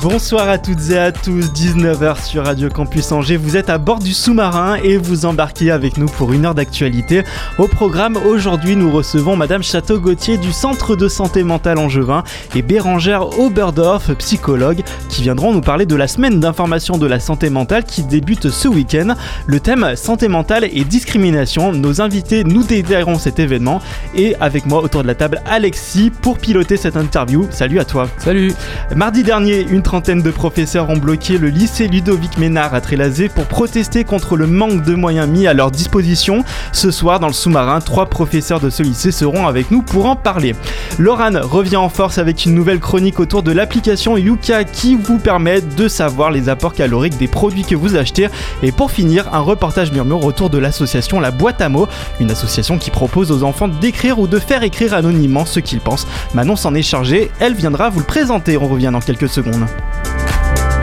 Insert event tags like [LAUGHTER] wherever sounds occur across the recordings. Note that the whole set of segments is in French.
Bonsoir à toutes et à tous, 19h sur Radio Campus Angers. Vous êtes à bord du sous-marin et vous embarquez avec nous pour une heure d'actualité. Au programme, aujourd'hui, nous recevons Madame Château-Gauthier du Centre de santé mentale angevin et Bérangère Oberdorf, psychologue, qui viendront nous parler de la semaine d'information de la santé mentale qui débute ce week-end. Le thème santé mentale et discrimination. Nos invités nous détailleront cet événement et avec moi autour de la table, Alexis pour piloter cette interview. Salut à toi. Salut Mardi dernier, une trentaine de professeurs ont bloqué le lycée Ludovic Ménard à Trélazé pour protester contre le manque de moyens mis à leur disposition. Ce soir, dans le sous-marin, trois professeurs de ce lycée seront avec nous pour en parler. Laurent revient en force avec une nouvelle chronique autour de l'application Yuka qui vous permet de savoir les apports caloriques des produits que vous achetez. Et pour finir, un reportage murmure autour de l'association La Boîte à mots, une association qui propose aux enfants d'écrire ou de faire écrire anonymement ce qu'ils pensent. Manon s'en est chargée, elle viendra vous le présenter. On revient dans quelques secondes.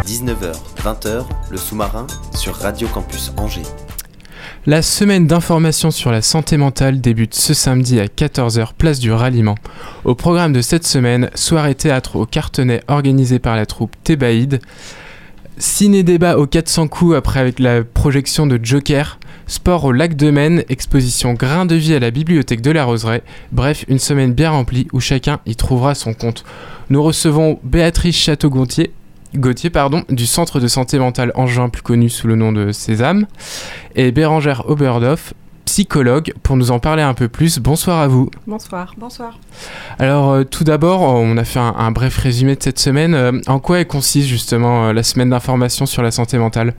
19h, 20h, le sous-marin sur Radio Campus Angers. La semaine d'information sur la santé mentale débute ce samedi à 14h, place du ralliement. Au programme de cette semaine, soirée théâtre au Cartonnet organisée par la troupe Thébaïde, ciné-débat aux 400 coups après avec la projection de Joker, sport au lac de Maine, exposition grain de vie à la bibliothèque de la Roseraie, bref, une semaine bien remplie où chacun y trouvera son compte. Nous recevons Béatrice Château-Gontier, Gauthier pardon, du centre de santé mentale Angevin plus connu sous le nom de Sésame, et Bérangère Oberdorf, psychologue, pour nous en parler un peu plus. Bonsoir à vous. Bonsoir. Bonsoir. Alors euh, tout d'abord, on a fait un, un bref résumé de cette semaine. Euh, en quoi elle consiste justement euh, la semaine d'information sur la santé mentale?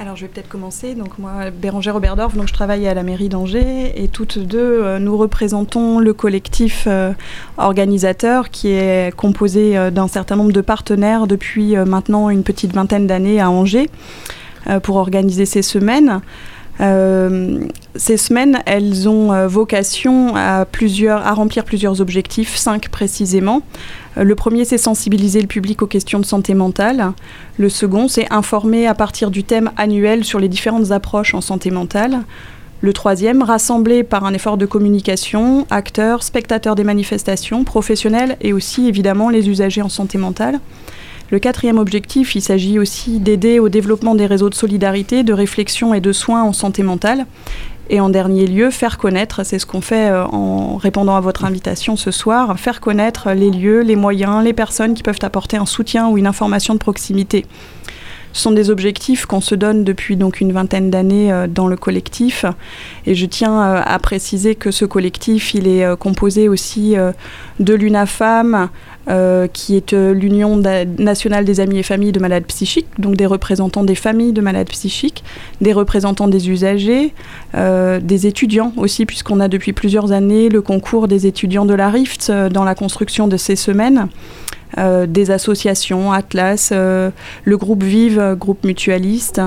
Alors je vais peut-être commencer. Donc moi, Bérangère Oberdorf, donc je travaille à la mairie d'Angers et toutes deux, euh, nous représentons le collectif euh, organisateur qui est composé euh, d'un certain nombre de partenaires depuis maintenant une petite vingtaine d'années à Angers pour organiser ces semaines. Euh, ces semaines, elles ont euh, vocation à, remplir plusieurs objectifs, cinq précisément. Euh, le premier, c'est sensibiliser le public aux questions de santé mentale. Le second, c'est informer à partir du thème annuel sur les différentes approches en santé mentale. Le troisième, rassembler par un effort de communication acteurs, spectateurs des manifestations, professionnels et aussi évidemment les usagers en santé mentale. Le quatrième objectif, il s'agit aussi d'aider au développement des réseaux de solidarité, de réflexion et de soins en santé mentale. Et en dernier lieu, faire connaître, c'est ce qu'on fait euh, en répondant à votre invitation ce soir, faire connaître les lieux, les moyens, les personnes qui peuvent apporter un soutien ou une information de proximité. Ce sont des objectifs qu'on se donne depuis donc une vingtaine d'années euh, dans le collectif. Et je tiens euh, à préciser que ce collectif, il est composé aussi de l'UNAFAM, qui est euh, l'Union nationale des amis et familles de malades psychiques, donc des représentants des familles de malades psychiques, des représentants des usagers, euh, des étudiants aussi, puisqu'on a depuis plusieurs années le concours des étudiants de la RIFT euh, dans la construction de ces semaines. Euh, des associations, Atlas, euh, le groupe Vive, euh, groupe mutualiste,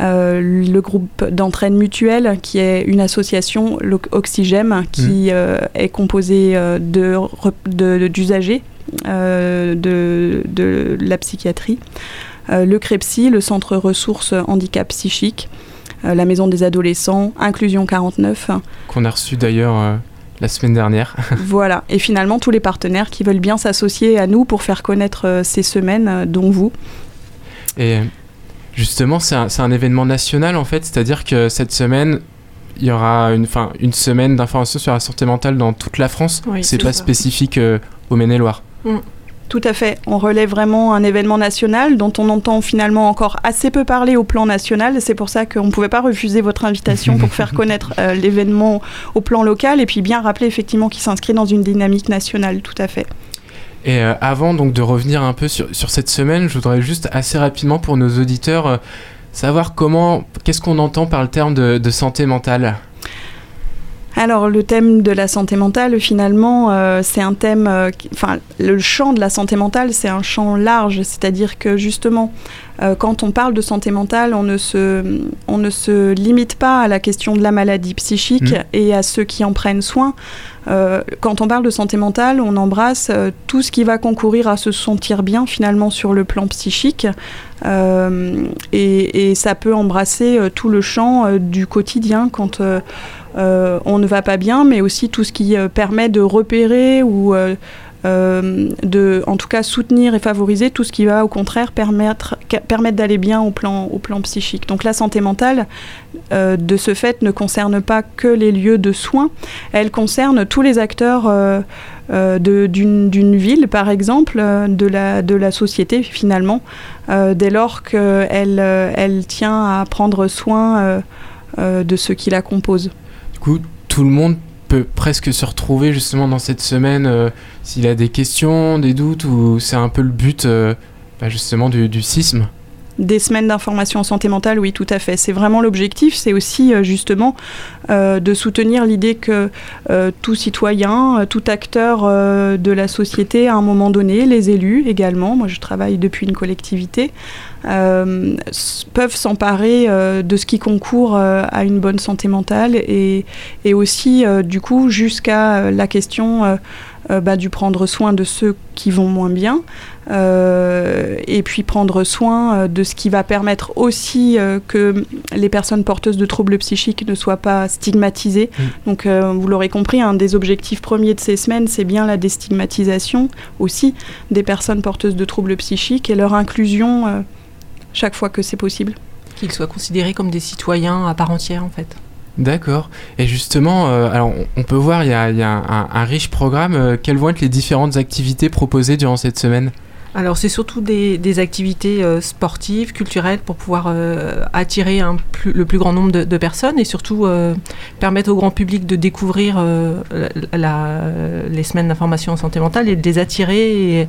euh, le groupe d'entraide mutuelle, qui est une association, l'O- Oxygem, qui euh, est composée euh, de rep- de- d'usagers euh, de, de la psychiatrie, Euh, le CREPSI, le Centre Ressources Handicap Psychique, euh, la Maison des Adolescents, Inclusion 49. qu'on a reçu d'ailleurs euh, la semaine dernière. [LAUGHS] Voilà, et finalement tous les partenaires qui veulent bien s'associer à nous pour faire connaître euh, ces semaines, euh, dont vous. Et justement, c'est un, c'est un événement national en fait, c'est-à-dire que cette semaine, il y aura une, fin, une semaine d'information sur la santé mentale dans toute la France. Oui, c'est c'est pas ça. spécifique euh, au Maine-et-Loire. Tout à fait, on relève vraiment un événement national dont on entend finalement encore assez peu parler au plan national. C'est pour ça qu'on ne pouvait pas refuser votre invitation pour faire [LAUGHS] connaître euh, l'événement au plan local et puis bien rappeler effectivement qu'il s'inscrit dans une dynamique nationale, tout à fait. Et euh, avant donc de revenir un peu sur, sur, cette semaine, je voudrais juste assez rapidement pour nos auditeurs euh, savoir comment, qu'est-ce qu'on entend par le terme de, de santé mentale? Alors le thème de la santé mentale, finalement, euh, c'est un thème, euh, enfin le champ de la santé mentale, c'est un champ large, c'est-à-dire que justement, euh, quand on parle de santé mentale, on ne, se, on ne se limite pas à la question de la maladie psychique Mmh. et à ceux qui en prennent soin. Quand on parle de santé mentale, on embrasse tout ce qui va concourir à se sentir bien finalement sur le plan psychique. Et, et ça peut embrasser tout le champ du quotidien quand on ne va pas bien, mais aussi tout ce qui euh, permet de repérer ou euh, euh, de, en tout cas, soutenir et favoriser tout ce qui va, au contraire, permettre, permettre d'aller bien au plan, au plan psychique. Donc la santé mentale, euh, de ce fait, ne concerne pas que les lieux de soins, elle concerne tous les acteurs euh, euh, d'une ville, par exemple, euh, de la, société, finalement, euh, dès lors qu'elle euh, elle tient à prendre soin euh, euh, de ceux qui la composent. Tout le monde peut presque se retrouver justement dans cette semaine euh, s'il a des questions, des doutes, ou c'est un peu le but euh, bah, justement du, sisme. Des semaines d'information en santé mentale, oui, tout à fait. C'est vraiment l'objectif. C'est aussi euh, justement de soutenir l'idée que tout citoyen, tout acteur de la société, à un moment donné, les élus également, moi je travaille depuis une collectivité, euh, peuvent s'emparer euh, de ce qui concourt euh, à une bonne santé mentale et, et aussi, euh, du coup, jusqu'à la question bah, du prendre soin de ceux qui vont moins bien. Et puis prendre soin de ce qui va permettre aussi que les personnes porteuses de troubles psychiques ne soient pas stigmatisées. Donc vous l'aurez compris, un des objectifs premiers de ces semaines, c'est bien la déstigmatisation aussi des personnes porteuses de troubles psychiques et leur inclusion chaque fois que c'est possible. Qu'ils soient considérés comme des citoyens à part entière, en fait. D'accord. Et justement, euh, alors on, peut voir, il y a, il y a un, un riche programme. Euh, quelles vont être les différentes activités proposées durant cette semaine? Alors, c'est surtout des, activités euh, sportives, culturelles, pour pouvoir euh, attirer le plus grand nombre de, personnes et surtout euh, permettre au grand public de découvrir les semaines d'information en santé mentale et de les attirer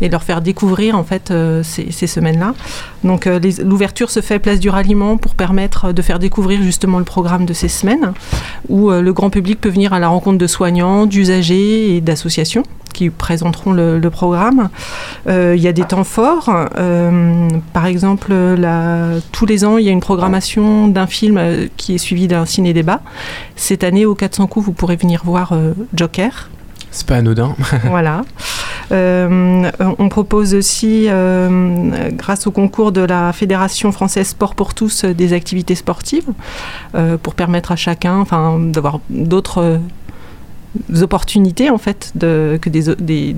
et, leur faire découvrir en fait ces, ces semaines-là. Donc, l'ouverture se fait place du ralliement pour permettre de faire découvrir justement le programme de ces semaines où le grand public peut venir à la rencontre de soignants, d'usagers et d'associations qui présenteront le, le programme. Euh, il y a des temps forts. euh, par exemple, la- tous les ans, il y a une programmation d'un film euh, qui est suivi d'un ciné-débat. Cette année, au 400 coups, vous pourrez venir voir Joker. C'est pas anodin. [LAUGHS] voilà. Euh, on propose aussi, euh, grâce au concours de la Fédération française Sport pour tous, des activités sportives euh, pour permettre à chacun enfin, d'avoir d'autres opportunités en fait que des,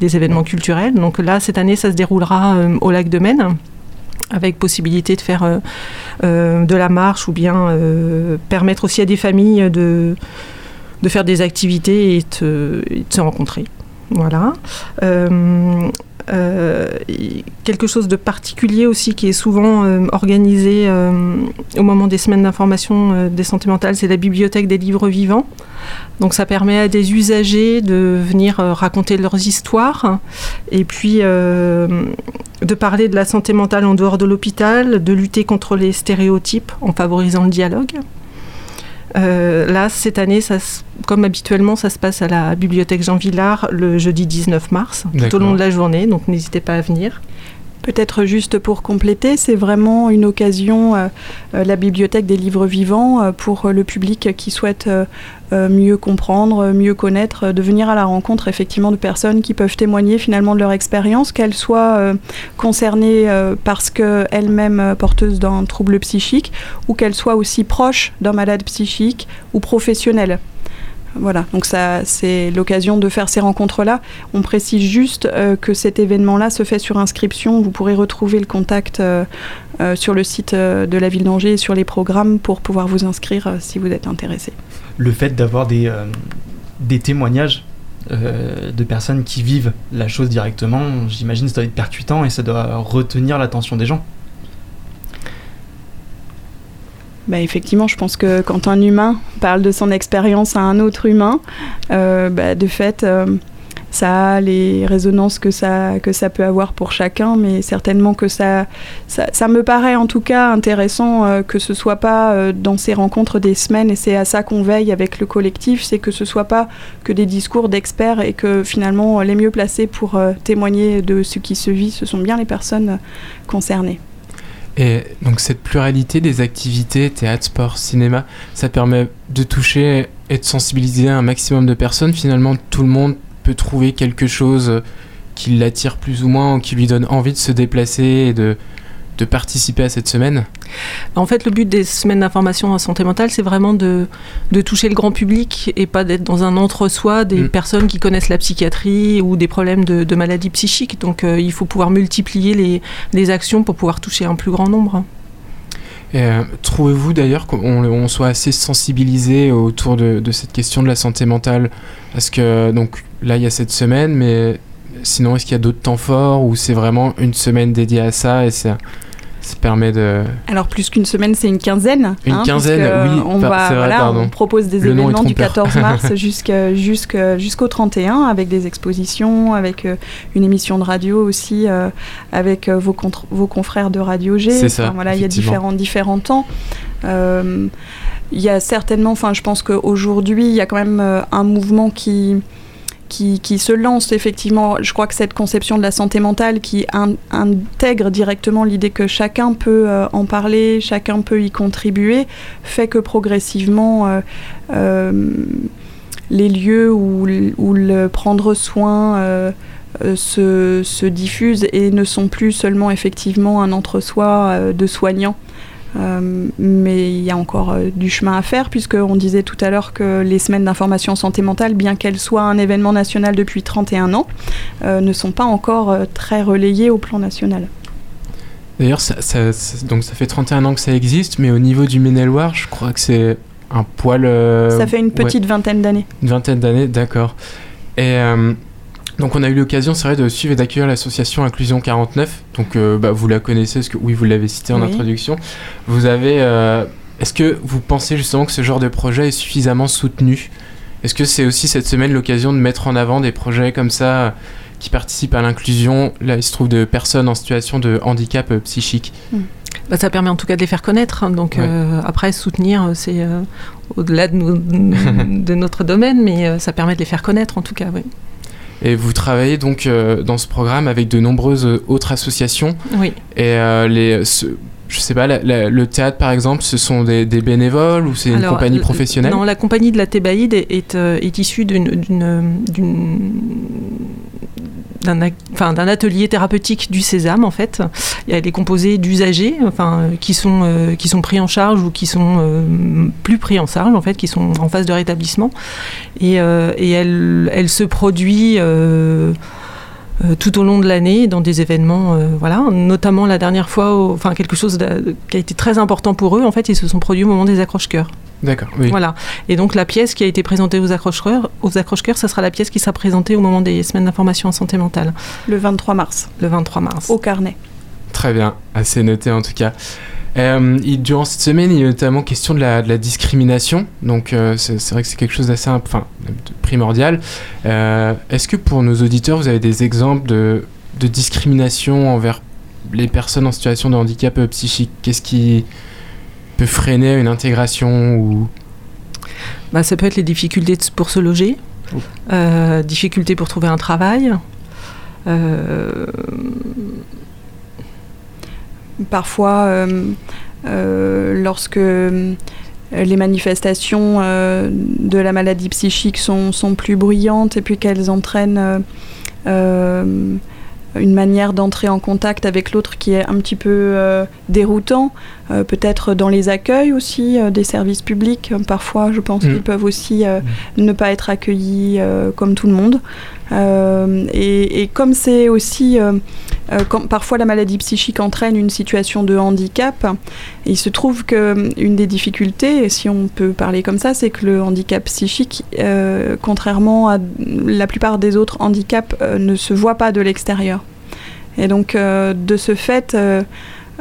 des, événements culturels. Donc là, cette année, ça se déroulera euh, au lac de Maine avec possibilité de faire euh, euh, de la marche ou bien permettre aussi à des familles de, de faire des activités et et de se rencontrer. Voilà. Euh, quelque chose de particulier aussi qui est souvent euh, organisé euh, au moment des semaines d'information des santé mentales, c'est la bibliothèque des livres vivants. Donc ça permet à des usagers de venir raconter leurs histoires et puis de parler de la santé mentale en dehors de l'hôpital, de lutter contre les stéréotypes en favorisant le dialogue. Euh, là, cette année, ça, se- comme habituellement, ça se passe à la bibliothèque Jean Villard le jeudi 19 mars, tout au long de la journée, donc n'hésitez pas à venir. Peut-être juste pour compléter, c'est vraiment une occasion, euh, euh, la bibliothèque des livres vivants, euh, pour le public qui souhaite mieux comprendre, mieux connaître, de venir à la rencontre effectivement de personnes qui peuvent témoigner finalement de leur expérience, qu'elles soient concernées parce qu'elles-mêmes porteuses d'un trouble psychique ou qu'elles soient aussi proches d'un malade psychique ou professionnel. Voilà, donc ça, c'est l'occasion de faire ces rencontres-là. On précise juste euh, que cet événement-là se fait sur inscription. Vous pourrez retrouver le contact euh, euh, sur le site de la ville d'Angers et sur les programmes pour pouvoir vous inscrire si vous êtes intéressé. Le fait d'avoir des, des témoignages de personnes qui vivent la chose directement, j'imagine ça doit être percutant et ça doit retenir l'attention des gens. Bah, effectivement, je pense que quand un humain parle de son expérience à un autre humain, euh, bah, de fait, euh, ça a, les résonances que ça, que ça peut avoir pour chacun, mais certainement que ça, ça, me paraît en tout cas intéressant euh, que ce soit pas dans ces rencontres des semaines, et c'est à ça qu'on veille avec le collectif, c'est que ce soit pas que des discours d'experts et que finalement les mieux placés pour témoigner de ce qui se vit, ce sont bien les personnes concernées. Et donc cette pluralité des activités, théâtre, sport, cinéma, ça permet de toucher et de sensibiliser un maximum de personnes. Finalement, tout le monde peut trouver quelque chose qui l'attire plus ou moins ou qui lui donne envie de se déplacer et de, de participer à cette semaine. En fait, le but des semaines d'information en santé mentale, c'est vraiment de, de toucher le grand public et pas d'être dans un entre-soi des Mm. personnes qui connaissent la psychiatrie ou des problèmes de, de maladies psychiques. Donc, euh, il faut pouvoir multiplier les, les actions pour pouvoir toucher un plus grand nombre. Euh, Trouvez-vous d'ailleurs qu'on on soit assez sensibilisé autour de, de cette question de la santé mentale? Parce que donc là, il y a cette semaine, mais sinon, est-ce qu'il y a d'autres temps forts ou c'est vraiment une semaine dédiée à ça et ça, ça permet de... Alors plus qu'une semaine, c'est une quinzaine. Une hein, quinzaine, oui, On, va, vrai, voilà, pardon. on propose des Le événements du trompeur. 14 mars [LAUGHS] jusqu'au 31 avec des expositions, avec euh, une émission de radio aussi, euh, avec euh, vos, confrères de Radio G. C'est ça, voilà, il y a différents, différents temps. Euh, il y a certainement, enfin, je pense qu'aujourd'hui, il y a quand même un mouvement qui, qui, se lance effectivement. Je crois que cette conception de la santé mentale qui in- intègre directement l'idée que chacun peut euh, en parler, chacun peut y contribuer, fait que progressivement, euh, euh, les lieux où, le prendre soin se, se diffusent et ne sont plus seulement effectivement un entre-soi de soignants. Euh, mais il y a encore euh, du chemin à faire, puisqu'on disait tout à l'heure que les semaines d'information santé mentale, bien qu'elles soient un événement national depuis 31 ans, euh, ne sont pas encore très relayées au plan national. D'ailleurs, ça, ça- ça- donc ça fait 31 ans que ça existe, mais au niveau du Maine-et-Loire, je crois que c'est un poil... Ça fait une ouais, petite vingtaine d'années. une vingtaine d'années, d'accord. Et donc on a eu l'occasion, c'est vrai, de suivre et d'accueillir l'association Inclusion 49. Donc euh, bah, vous la connaissez, parce que oui, vous l'avez cité en Oui. introduction. Vous avez... euh, Est-ce que vous pensez justement que ce genre de projet est suffisamment soutenu? Est-ce que c'est aussi cette semaine l'occasion de mettre en avant des projets comme ça qui participent à l'inclusion, là il se trouve de personnes en situation de handicap euh, psychique Bah, ça permet en tout cas de les faire connaître. hein. Donc Ouais. euh, après, soutenir, c'est euh, au-delà [LAUGHS] de, notre domaine, mais euh, ça permet de les faire connaître en tout cas. Oui. Et vous travaillez donc euh, dans ce programme avec de nombreuses euh, autres associations. oui. Et euh, les, ce- je sais pas, la- la- le théâtre par exemple, ce sont des, des bénévoles ou c'est une Alors, compagnie professionnelle? Non, la compagnie de la Thébaïde est, est, est issue d'une- d'un atelier thérapeutique du Sésame en fait. Elle est composée d'usagers enfin, euh, qui, sont, euh, qui sont pris en charge ou qui sont euh, plus pris en charge en fait, qui sont en phase de rétablissement. Et, euh, et elle, elle se produit euh, tout au long de l'année dans des événements, euh, voilà, notamment la dernière fois, au- enfin quelque chose qui a été très important pour eux. En fait, ils se sont produits au moment des accroche-cœurs. D'accord, oui. Voilà. Et donc la pièce qui a été présentée aux accroche-cœurs, aux accroche-cœurs, ça sera la pièce qui sera présentée au moment des semaines d'information en santé mentale, Le 23 mars, le 23 mars. au carnet. Très bien, assez noté en tout cas. Euh, et durant cette semaine, il y a notamment question de la, de la discrimination. Donc, euh, c'est vrai que c'est quelque chose d'assez enfin, primordial. Euh, Est-ce que pour nos auditeurs, vous avez des exemples de, de discrimination envers les personnes en situation de handicap psychique? Qu'est-ce qui peut freiner une intégration ou? Bah, ça peut être les difficultés pour se loger, Oh. difficultés pour trouver un travail. Parfois, euh, euh, lorsque euh, les manifestations de la maladie psychique sont, sont plus bruyantes et puis qu'elles entraînent une manière d'entrer en contact avec l'autre qui est un petit peu euh, déroutant, euh, peut-être dans les accueils aussi euh, des services publics. Parfois, je pense Mm. qu'ils peuvent aussi euh, ne pas être accueillis comme tout le monde. Euh, et, comme c'est aussi euh, euh, parfois la maladie psychique entraîne une situation de handicap, il se trouve que euh, une des difficultés, si on peut parler comme ça, c'est que le handicap psychique, contrairement à la plupart des autres handicaps, ne se voit pas de l'extérieur. Et donc, de ce fait,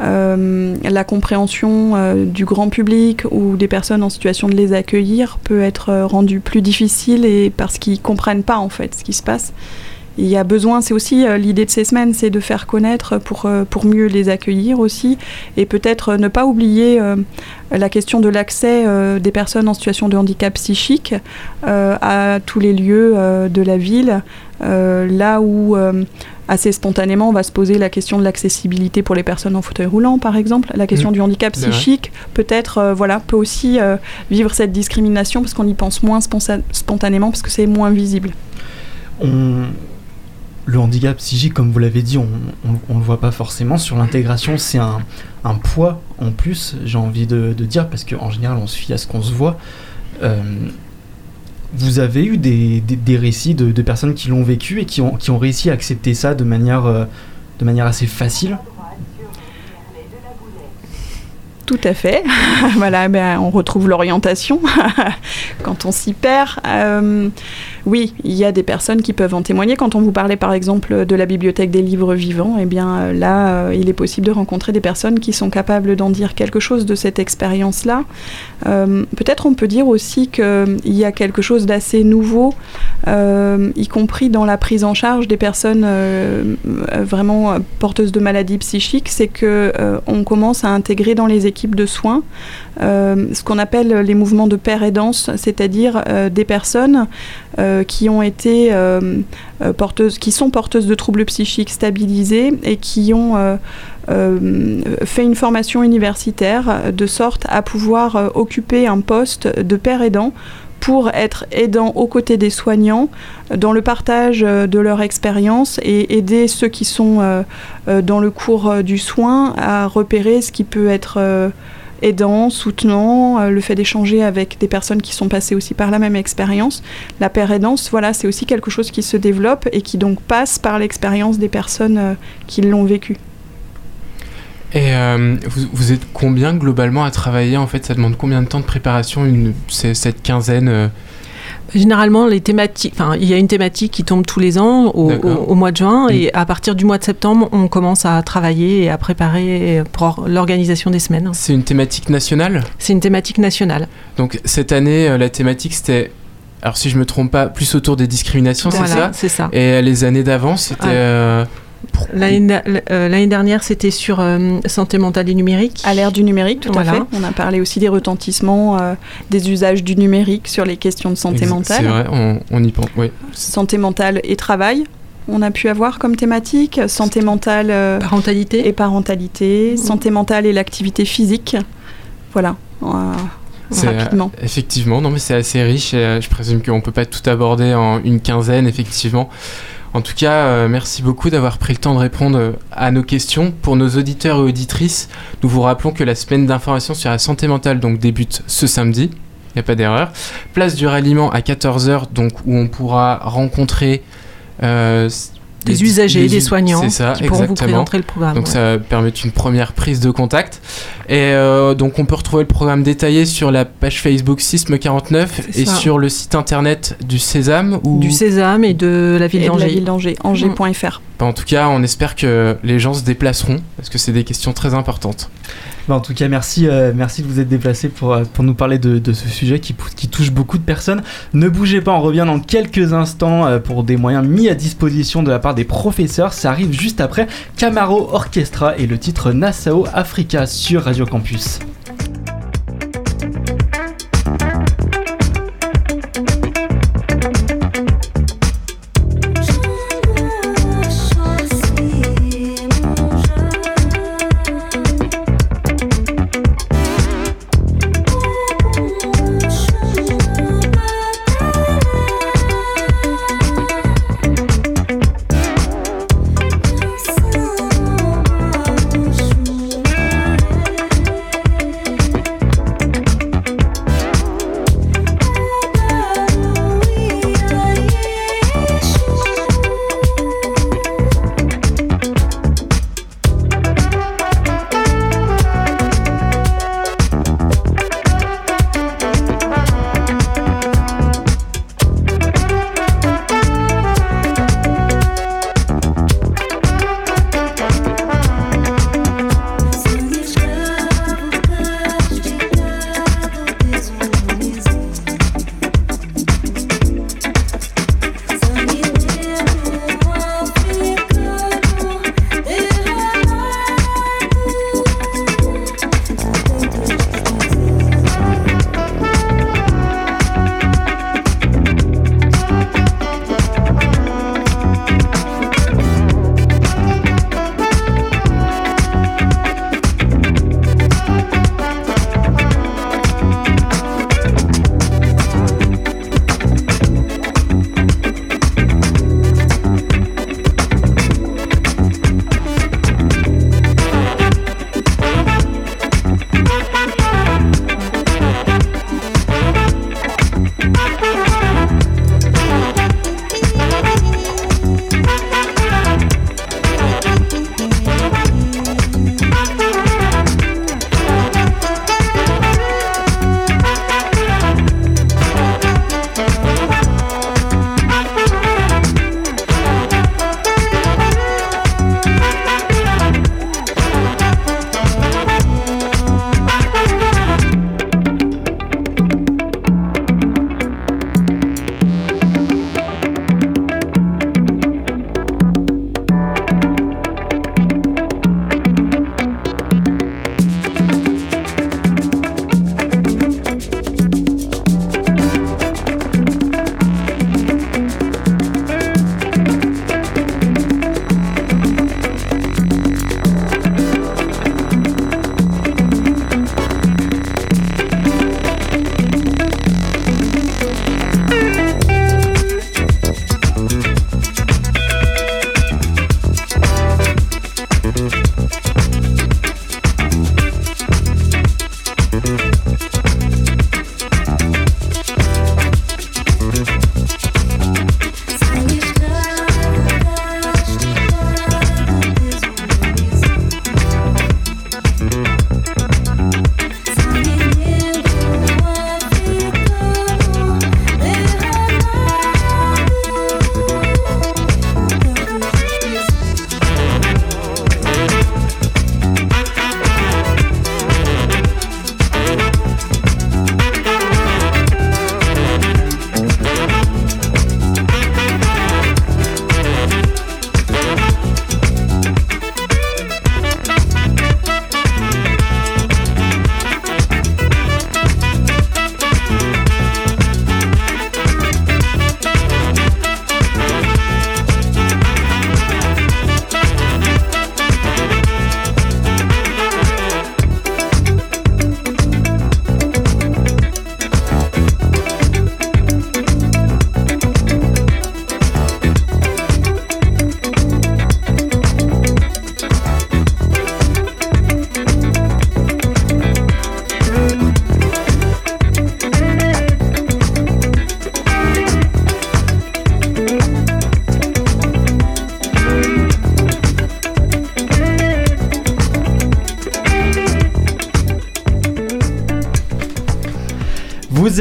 la compréhension euh, du grand public ou des personnes en situation de les accueillir peut être euh, rendue plus difficile et parce qu'ils comprennent pas en fait ce qui se passe. Il y a besoin, c'est aussi euh, l'idée de ces semaines, c'est de faire connaître pour, euh, pour mieux les accueillir aussi et peut-être euh, ne pas oublier euh, la question de l'accès euh, des personnes en situation de handicap psychique euh, à tous les lieux euh, de la ville, euh, là où euh, assez spontanément on va se poser la question de l'accessibilité pour les personnes en fauteuil roulant par exemple, la question Mmh. du handicap vrai. psychique peut-être euh, voilà peut aussi euh, vivre cette discrimination parce qu'on y pense moins spontanément parce que c'est moins visible. On- Le handicap psychique, comme vous l'avez dit, on, on le voit pas forcément. Sur l'intégration, c'est un, un poids en plus, j'ai envie de, de dire, parce qu'en général, on se fie à ce qu'on se voit. Euh, vous avez eu des, récits de, de personnes qui l'ont vécu et qui ont, qui ont réussi à accepter ça de manière, euh, de manière assez facile? Tout à fait. [LAUGHS] voilà, ben, on retrouve l'orientation [LAUGHS] quand on s'y perd. Euh, oui, il y a des personnes qui peuvent en témoigner. Quand on vous parlait par exemple de la bibliothèque des livres vivants, eh bien euh, là, euh, il est possible de rencontrer des personnes qui sont capables d'en dire quelque chose de cette expérience-là. Peut-être on peut dire aussi qu'il y a quelque chose d'assez nouveau, y compris dans la prise en charge des personnes vraiment porteuses de maladies psychiques, c'est que on commence à intégrer dans les équipes de soins. Euh, ce qu'on appelle les mouvements de paire et c'est-à-dire euh, des personnes euh, qui ont été porteuses, qui sont porteuses de troubles psychiques stabilisés et qui ont fait une formation universitaire de sorte à pouvoir occuper un poste de père aidant pour être aidant aux côtés des soignants dans le partage euh, de leur expérience et aider ceux qui sont euh, euh, dans le cours du soin à repérer ce qui peut être aidant, soutenant, le fait d'échanger avec des personnes qui sont passées aussi par la même expérience. La paire aidance, voilà, c'est aussi quelque chose qui se développe et qui donc passe par l'expérience des personnes qui l'ont vécu. Et euh, vous, vous êtes combien globalement à travailler En fait, ça demande combien de temps de préparation une, cette quinzaine euh, Généralement, les thématiques, enfin, il y a une thématique qui tombe tous les ans au, D'accord. au- au mois de juin, Mm. et à partir du mois de septembre, on commence à travailler et à préparer pour l'organisation des semaines. C'est une thématique nationale? C'est une thématique nationale. Donc cette année, euh, la thématique c'était, alors si je me trompe pas, plus autour des discriminations, c'est Voilà, ça? c'est ça. Et les années d'avant, c'était... Ah. euh, L'année euh, l'année dernière, c'était sur euh, santé mentale et numérique. À l'ère du numérique, tout Voilà. à fait. On a parlé aussi des retentissements, euh, des usages du numérique sur les questions de santé mentale. C'est vrai, on, on y pense, oui. Santé mentale et travail, on a pu avoir comme thématique. Santé mentale euh, Parentalité. et parentalité, santé mentale et l'activité physique. Voilà, euh, euh, rapidement. Effectivement, non mais c'est assez riche et euh, je présume qu'on peut pas tout aborder en une quinzaine, effectivement. En tout cas, euh, merci beaucoup d'avoir pris le temps de répondre euh, à nos questions. Pour nos auditeurs et auditrices, nous vous rappelons que la semaine d'information sur la santé mentale donc débute ce samedi. Il n'y a pas d'erreur. Place du ralliement à 14h, donc où on pourra rencontrer euh, des usagers, des us- soignants C'est ça, qui pourront vous exactement. présenter le programme. Donc ouais. ça permet une première prise de contact. Et euh, donc on peut retrouver le programme détaillé sur la page Facebook Sisme49 C'est et ça. sur le site internet du Sésame. Ou... Du Sésame et de la ville d'Angers. angers.fr. Bah, en tout cas, on espère que les gens se déplaceront parce que c'est des questions très importantes. Bah, en tout cas, merci, euh, de vous être déplacé pour, euh, pour nous parler de, ce sujet qui touche beaucoup de personnes. Ne bougez pas, on revient dans quelques instants euh, pour des moyens mis à disposition de la part des professeurs. Ça arrive juste après Camaro Orchestra et le titre Nassau Africa sur Radio Campus.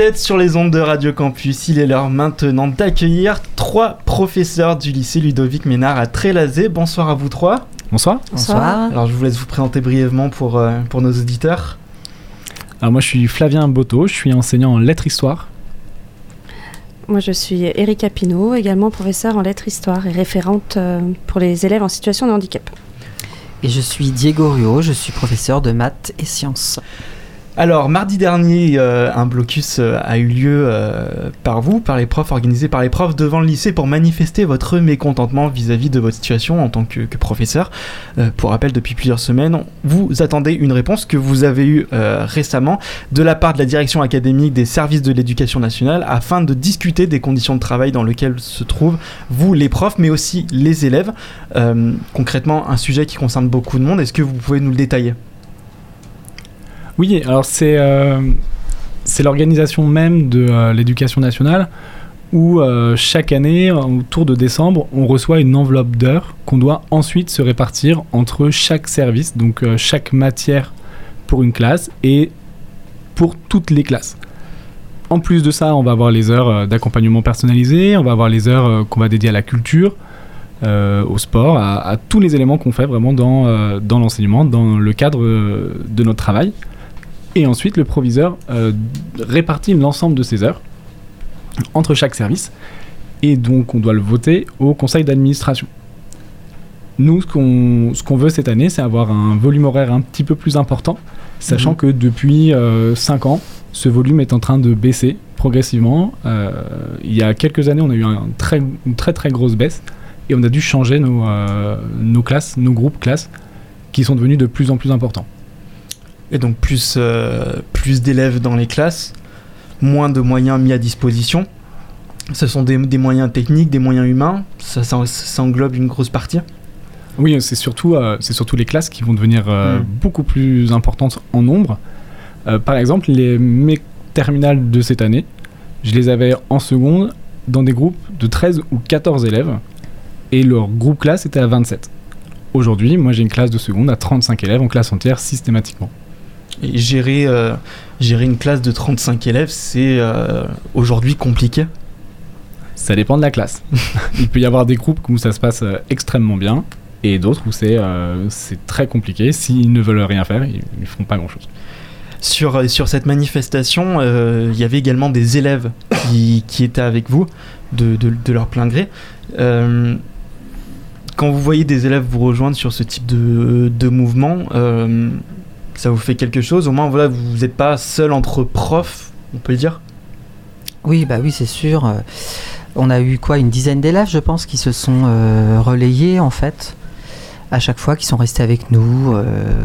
Vous êtes sur les ondes de Radio Campus. Il est l'heure maintenant d'accueillir trois professeurs du lycée Ludovic Ménard à Trélazé. Bonsoir à vous trois. Bonsoir. Bonsoir. Alors je vous laisse vous présenter brièvement pour, euh, pour nos auditeurs. Alors moi je suis Flavien Boto, je suis enseignant en lettres histoire. Moi, je suis Erika Pinault, également professeure en lettres histoire et référente euh, pour les élèves en situation de handicap. Et je suis Diego Ruo, je suis professeur de maths et sciences. Alors, mardi dernier, euh, un blocus euh, a eu lieu euh, par vous, par les profs, organisé par les profs devant le lycée pour manifester votre mécontentement vis-à-vis de votre situation en tant que, professeur. Pour rappel, depuis plusieurs semaines, vous attendez une réponse que vous avez eue récemment de la part de la direction académique des services de l'éducation nationale afin de discuter des conditions de travail dans lesquelles se trouvent vous, les profs, mais aussi les élèves. Concrètement, un sujet qui concerne beaucoup de monde. Est-ce que vous pouvez nous le détailler? Oui, alors c'est euh, c'est l'organisation même de euh, l'éducation nationale où euh, chaque année, autour de décembre, on reçoit une enveloppe d'heures qu'on doit ensuite se répartir entre chaque service, donc chaque matière pour une classe et pour toutes les classes. En plus de ça, on va avoir les heures d'accompagnement personnalisé, on va avoir les heures qu'on va dédier à la culture, au sport, à, tous les éléments qu'on fait vraiment dans, l'enseignement, dans le cadre de notre travail. Et ensuite, le proviseur euh, répartit l'ensemble de ces heures entre chaque service. Et donc, on doit le voter au conseil d'administration. Nous, ce qu'on ce qu'on veut cette année, c'est avoir un volume horaire un petit peu plus important, sachant Mhm. que depuis 5 ans, ce volume est en train de baisser progressivement. Euh, il y a quelques années, on a eu un très, une très très grosse baisse et on a dû changer nos, euh, nos classes, nos groupes classes, qui sont devenus de plus en plus importants. Et donc plus, euh, plus d'élèves dans les classes, moins de moyens mis à disposition. Ce sont des, des moyens techniques, des moyens humains. Ça, ça- ça englobe une grosse partie. Oui, c'est surtout, euh, c'est surtout les classes qui vont devenir euh, Mm. beaucoup plus importantes en nombre. Par exemple, les, mes terminales de cette année, je les avais en seconde dans des groupes de 13 ou 14 élèves et leur groupe classe était à 27. Aujourd'hui, moi j'ai une classe de seconde à 35 élèves en classe entière systématiquement. Et gérer, euh, gérer une classe de 35 élèves, c'est euh, aujourd'hui compliqué. Ça dépend de la classe. [LAUGHS] Il peut y avoir des groupes où ça se passe euh, extrêmement bien et d'autres où c'est c'est très compliqué. S'ils ne veulent rien faire, ils ne feront pas grand-chose. Sur, sur cette manifestation, il y avait également des élèves qui, qui étaient avec vous de, de- de leur plein gré. Quand vous voyez des élèves vous rejoindre sur ce type de, de mouvement, euh, ça vous fait quelque chose Au moins, voilà, vous n'êtes pas seul entre profs, on peut le dire Oui, bah oui, c'est sûr. Euh, On a eu quoi, une dizaine d'élèves, je pense, qui se sont euh, relayés en fait, à chaque fois, qui sont restés avec nous, euh,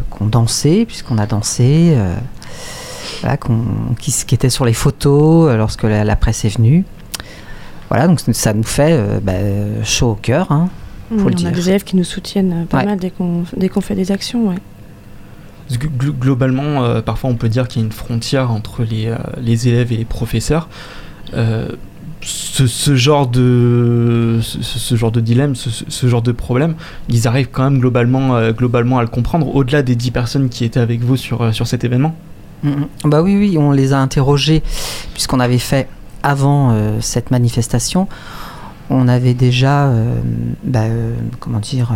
qu'on dansait, puisqu'on a dansé, euh, voilà, qu'on, qui, étaient sur les photos lorsque la, la presse est venue. Voilà, donc ça nous fait euh, bah, chaud au cœur. hein. Oui, Faut le on a des élèves qui nous soutiennent pas Ouais. mal dès qu'on dès qu'on fait des actions. ouais. Globalement, euh, parfois on peut dire qu'il y a une frontière entre les, euh, les élèves et les professeurs. Euh, ce, ce genre de ce, ce genre de dilemme, ce, ce- genre de problème, ils arrivent quand même globalement, globalement à le comprendre, au-delà des 10 personnes qui étaient avec vous sur, sur cet événement. Mhm. Bah oui, oui, on les a interrogés, puisqu'on avait fait avant cette manifestation, on avait déjà, bah, comment dire,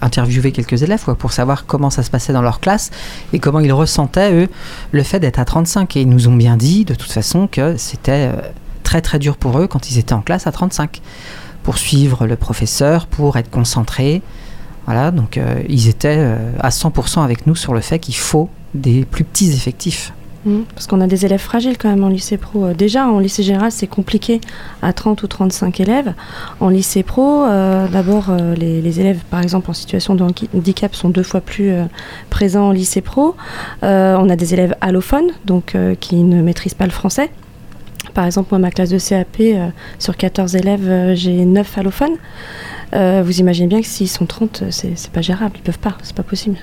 interviewé quelques élèves pour savoir comment ça se passait dans leur classe et comment ils ressentaient, eux, le fait d'être à 35. Et ils nous ont bien dit, de toute façon, que c'était euh, très très dur pour eux quand ils étaient en classe à 35, pour suivre le professeur, pour être concentrés. Voilà, donc euh, ils étaient euh, à 100% avec nous sur le fait qu'il faut des plus petits effectifs. Mhm. Parce qu'on a des élèves fragiles quand même en lycée pro. Euh, Déjà, en lycée général, c'est compliqué à 30 ou 35 élèves. En lycée pro, euh, d'abord, euh, les, élèves, par exemple, en situation de handicap sont deux fois plus présents en lycée pro. On a des élèves allophones, donc qui ne maîtrisent pas le français. Par exemple, moi, ma classe de CAP, sur 14 élèves, j'ai 9 allophones. Vous imaginez bien que s'ils sont 30, euh, c'est c'est pas gérable, ils peuvent pas, c'est pas possible.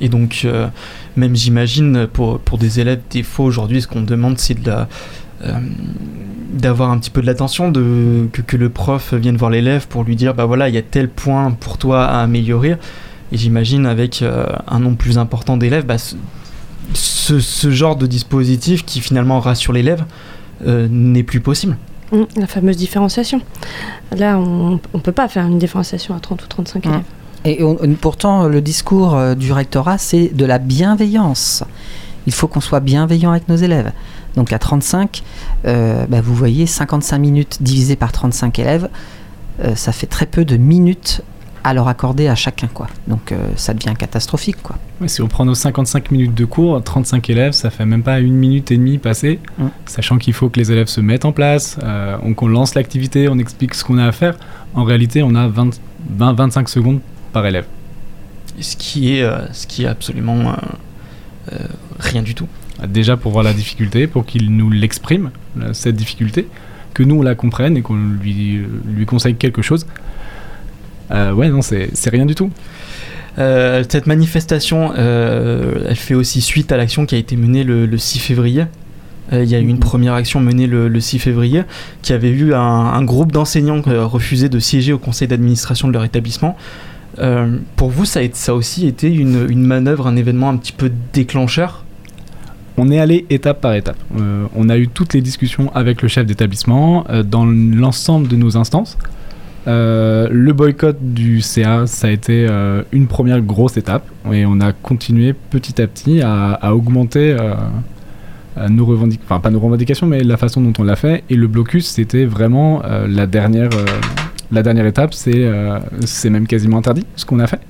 Et donc, euh, même j'imagine, pour, pour des élèves, fois aujourd'hui, ce qu'on demande, c'est de la. euh, d'avoir un petit peu de l'attention, de, que, que le prof vienne voir l'élève pour lui dire bah voilà, il y a tel point pour toi à améliorer. Et j'imagine, avec euh, un nombre plus important d'élèves, bah, ce- ce, ce genre de dispositif qui finalement rassure l'élève euh, n'est plus possible. Mm, La fameuse différenciation. Là, on ne peut pas faire une différenciation à 30 ou 35 Mm. élèves. Et on- pourtant, le discours euh, du rectorat, c'est de la bienveillance. Il faut qu'on soit bienveillant avec nos élèves. Donc à 35, euh, bah, vous voyez, 55 minutes divisé par 35 élèves, euh, ça fait très peu de minutes à leur accorder à chacun. Quoi. Donc euh, ça devient catastrophique. Quoi. Si on prend nos 55 minutes de cours, 35 élèves, ça fait même pas une minute et demie passée, Mm. sachant qu'il faut que les élèves se mettent en place, on- qu'on lance l'activité, on explique ce qu'on a à faire. En réalité, on a 20 20-25 secondes par élève. Ce qui est, euh, ce qui est absolument euh, euh, rien du tout. Déjà pour voir la difficulté, pour qu'il nous l'exprime, cette difficulté, que nous on la comprenne et qu'on lui, lui conseille quelque chose. Euh, ouais, non, c'est rien du tout. Euh, cette manifestation, euh, elle fait aussi suite à l'action qui a été menée le, le 6 février. Il y a eu une première action menée le, le 6 février qui avait vu un, un groupe d'enseignants refuser de siéger au conseil d'administration de leur établissement. Euh, pour vous, ça a, aussi été une, manœuvre, un événement un petit peu déclencheur? On est allé étape par étape. Euh, on a eu toutes les discussions avec le chef d'établissement euh, dans l'ensemble de nos instances. Le boycott du CA, ça a été une première grosse étape et on a continué petit à petit à, à augmenter nos revendications, enfin pas nos revendications, mais la façon dont on l'a fait. Et le blocus, c'était vraiment la dernière, la dernière étape. C'est, euh, c'est même quasiment interdit ce qu'on a fait,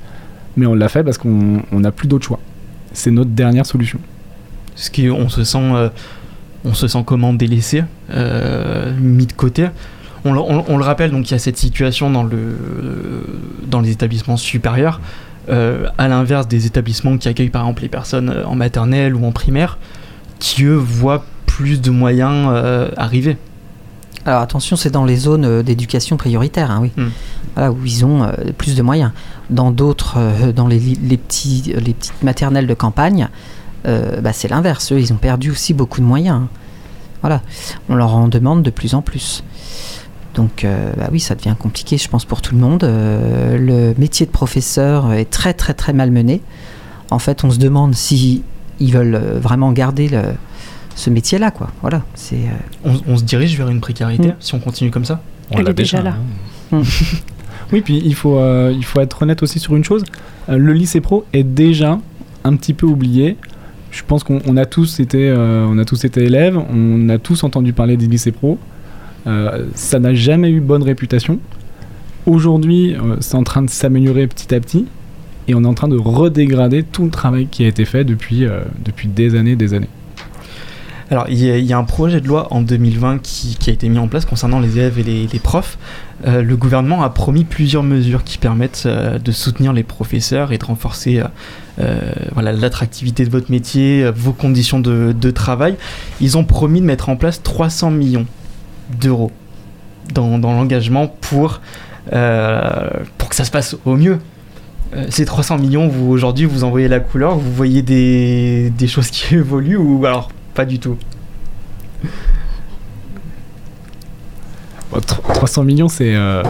mais on l'a fait parce qu'on on n'a plus d'autre choix. C'est notre dernière solution. ce qui on se sent euh, on se sent comment délaissé euh, mis de côté on, le- on- le rappelle donc il y a cette situation dans le dans les établissements supérieurs à l'inverse des établissements qui accueillent par exemple les personnes en maternelle ou en primaire qui eux voient plus de moyens arriver Alors attention, c'est dans les zones euh, d'éducation prioritaire, hein, oui. Mm. Voilà, où ils ont euh, plus de moyens. Dans d'autres, euh, dans les, les, petits, les petites maternelles de campagne, bah, c'est l'inverse. Eux, ils ont perdu aussi beaucoup de moyens. hein. Voilà, on leur en demande de plus en plus. Donc euh, bah oui, ça devient compliqué, je pense, pour tout le monde. Euh, le métier de professeur est très très très malmené. En fait, on se demande si ils veulent vraiment garder le, ce métier-là, quoi. Voilà, c'est... euh, on, on se dirige vers une précarité Mm. si on continue comme ça? On Elle l'a est déjà là. hein. oui, puis il faut, euh, il faut être honnête aussi sur une chose. Euh, le lycée pro est déjà un petit peu oublié. Je pense qu'on on a tous été, euh, on a tous été élèves, on a tous entendu parler des lycées pro. Euh, ça n'a jamais eu bonne réputation. Aujourd'hui, euh, c'est en train de s'améliorer petit à petit, et on est en train de redégrader tout le travail qui a été fait depuis, euh, depuis des années, des années. Alors, il y, a- un projet de loi en 2020 qui, a été mis en place concernant les élèves et les, profs. Euh, le gouvernement a promis plusieurs mesures qui permettent euh, de soutenir les professeurs et de renforcer euh, voilà, l'attractivité de votre métier, vos conditions de, travail. Ils ont promis de mettre en place 300 millions d'euros dans, dans l'engagement pour, pour que ça se passe au mieux. Ces 300 millions, vous aujourd'hui, vous en voyez la couleur, vous voyez des, des choses qui [LAUGHS] évoluent ou alors pas du tout Bon, tr- 300 millions, c'est, euh,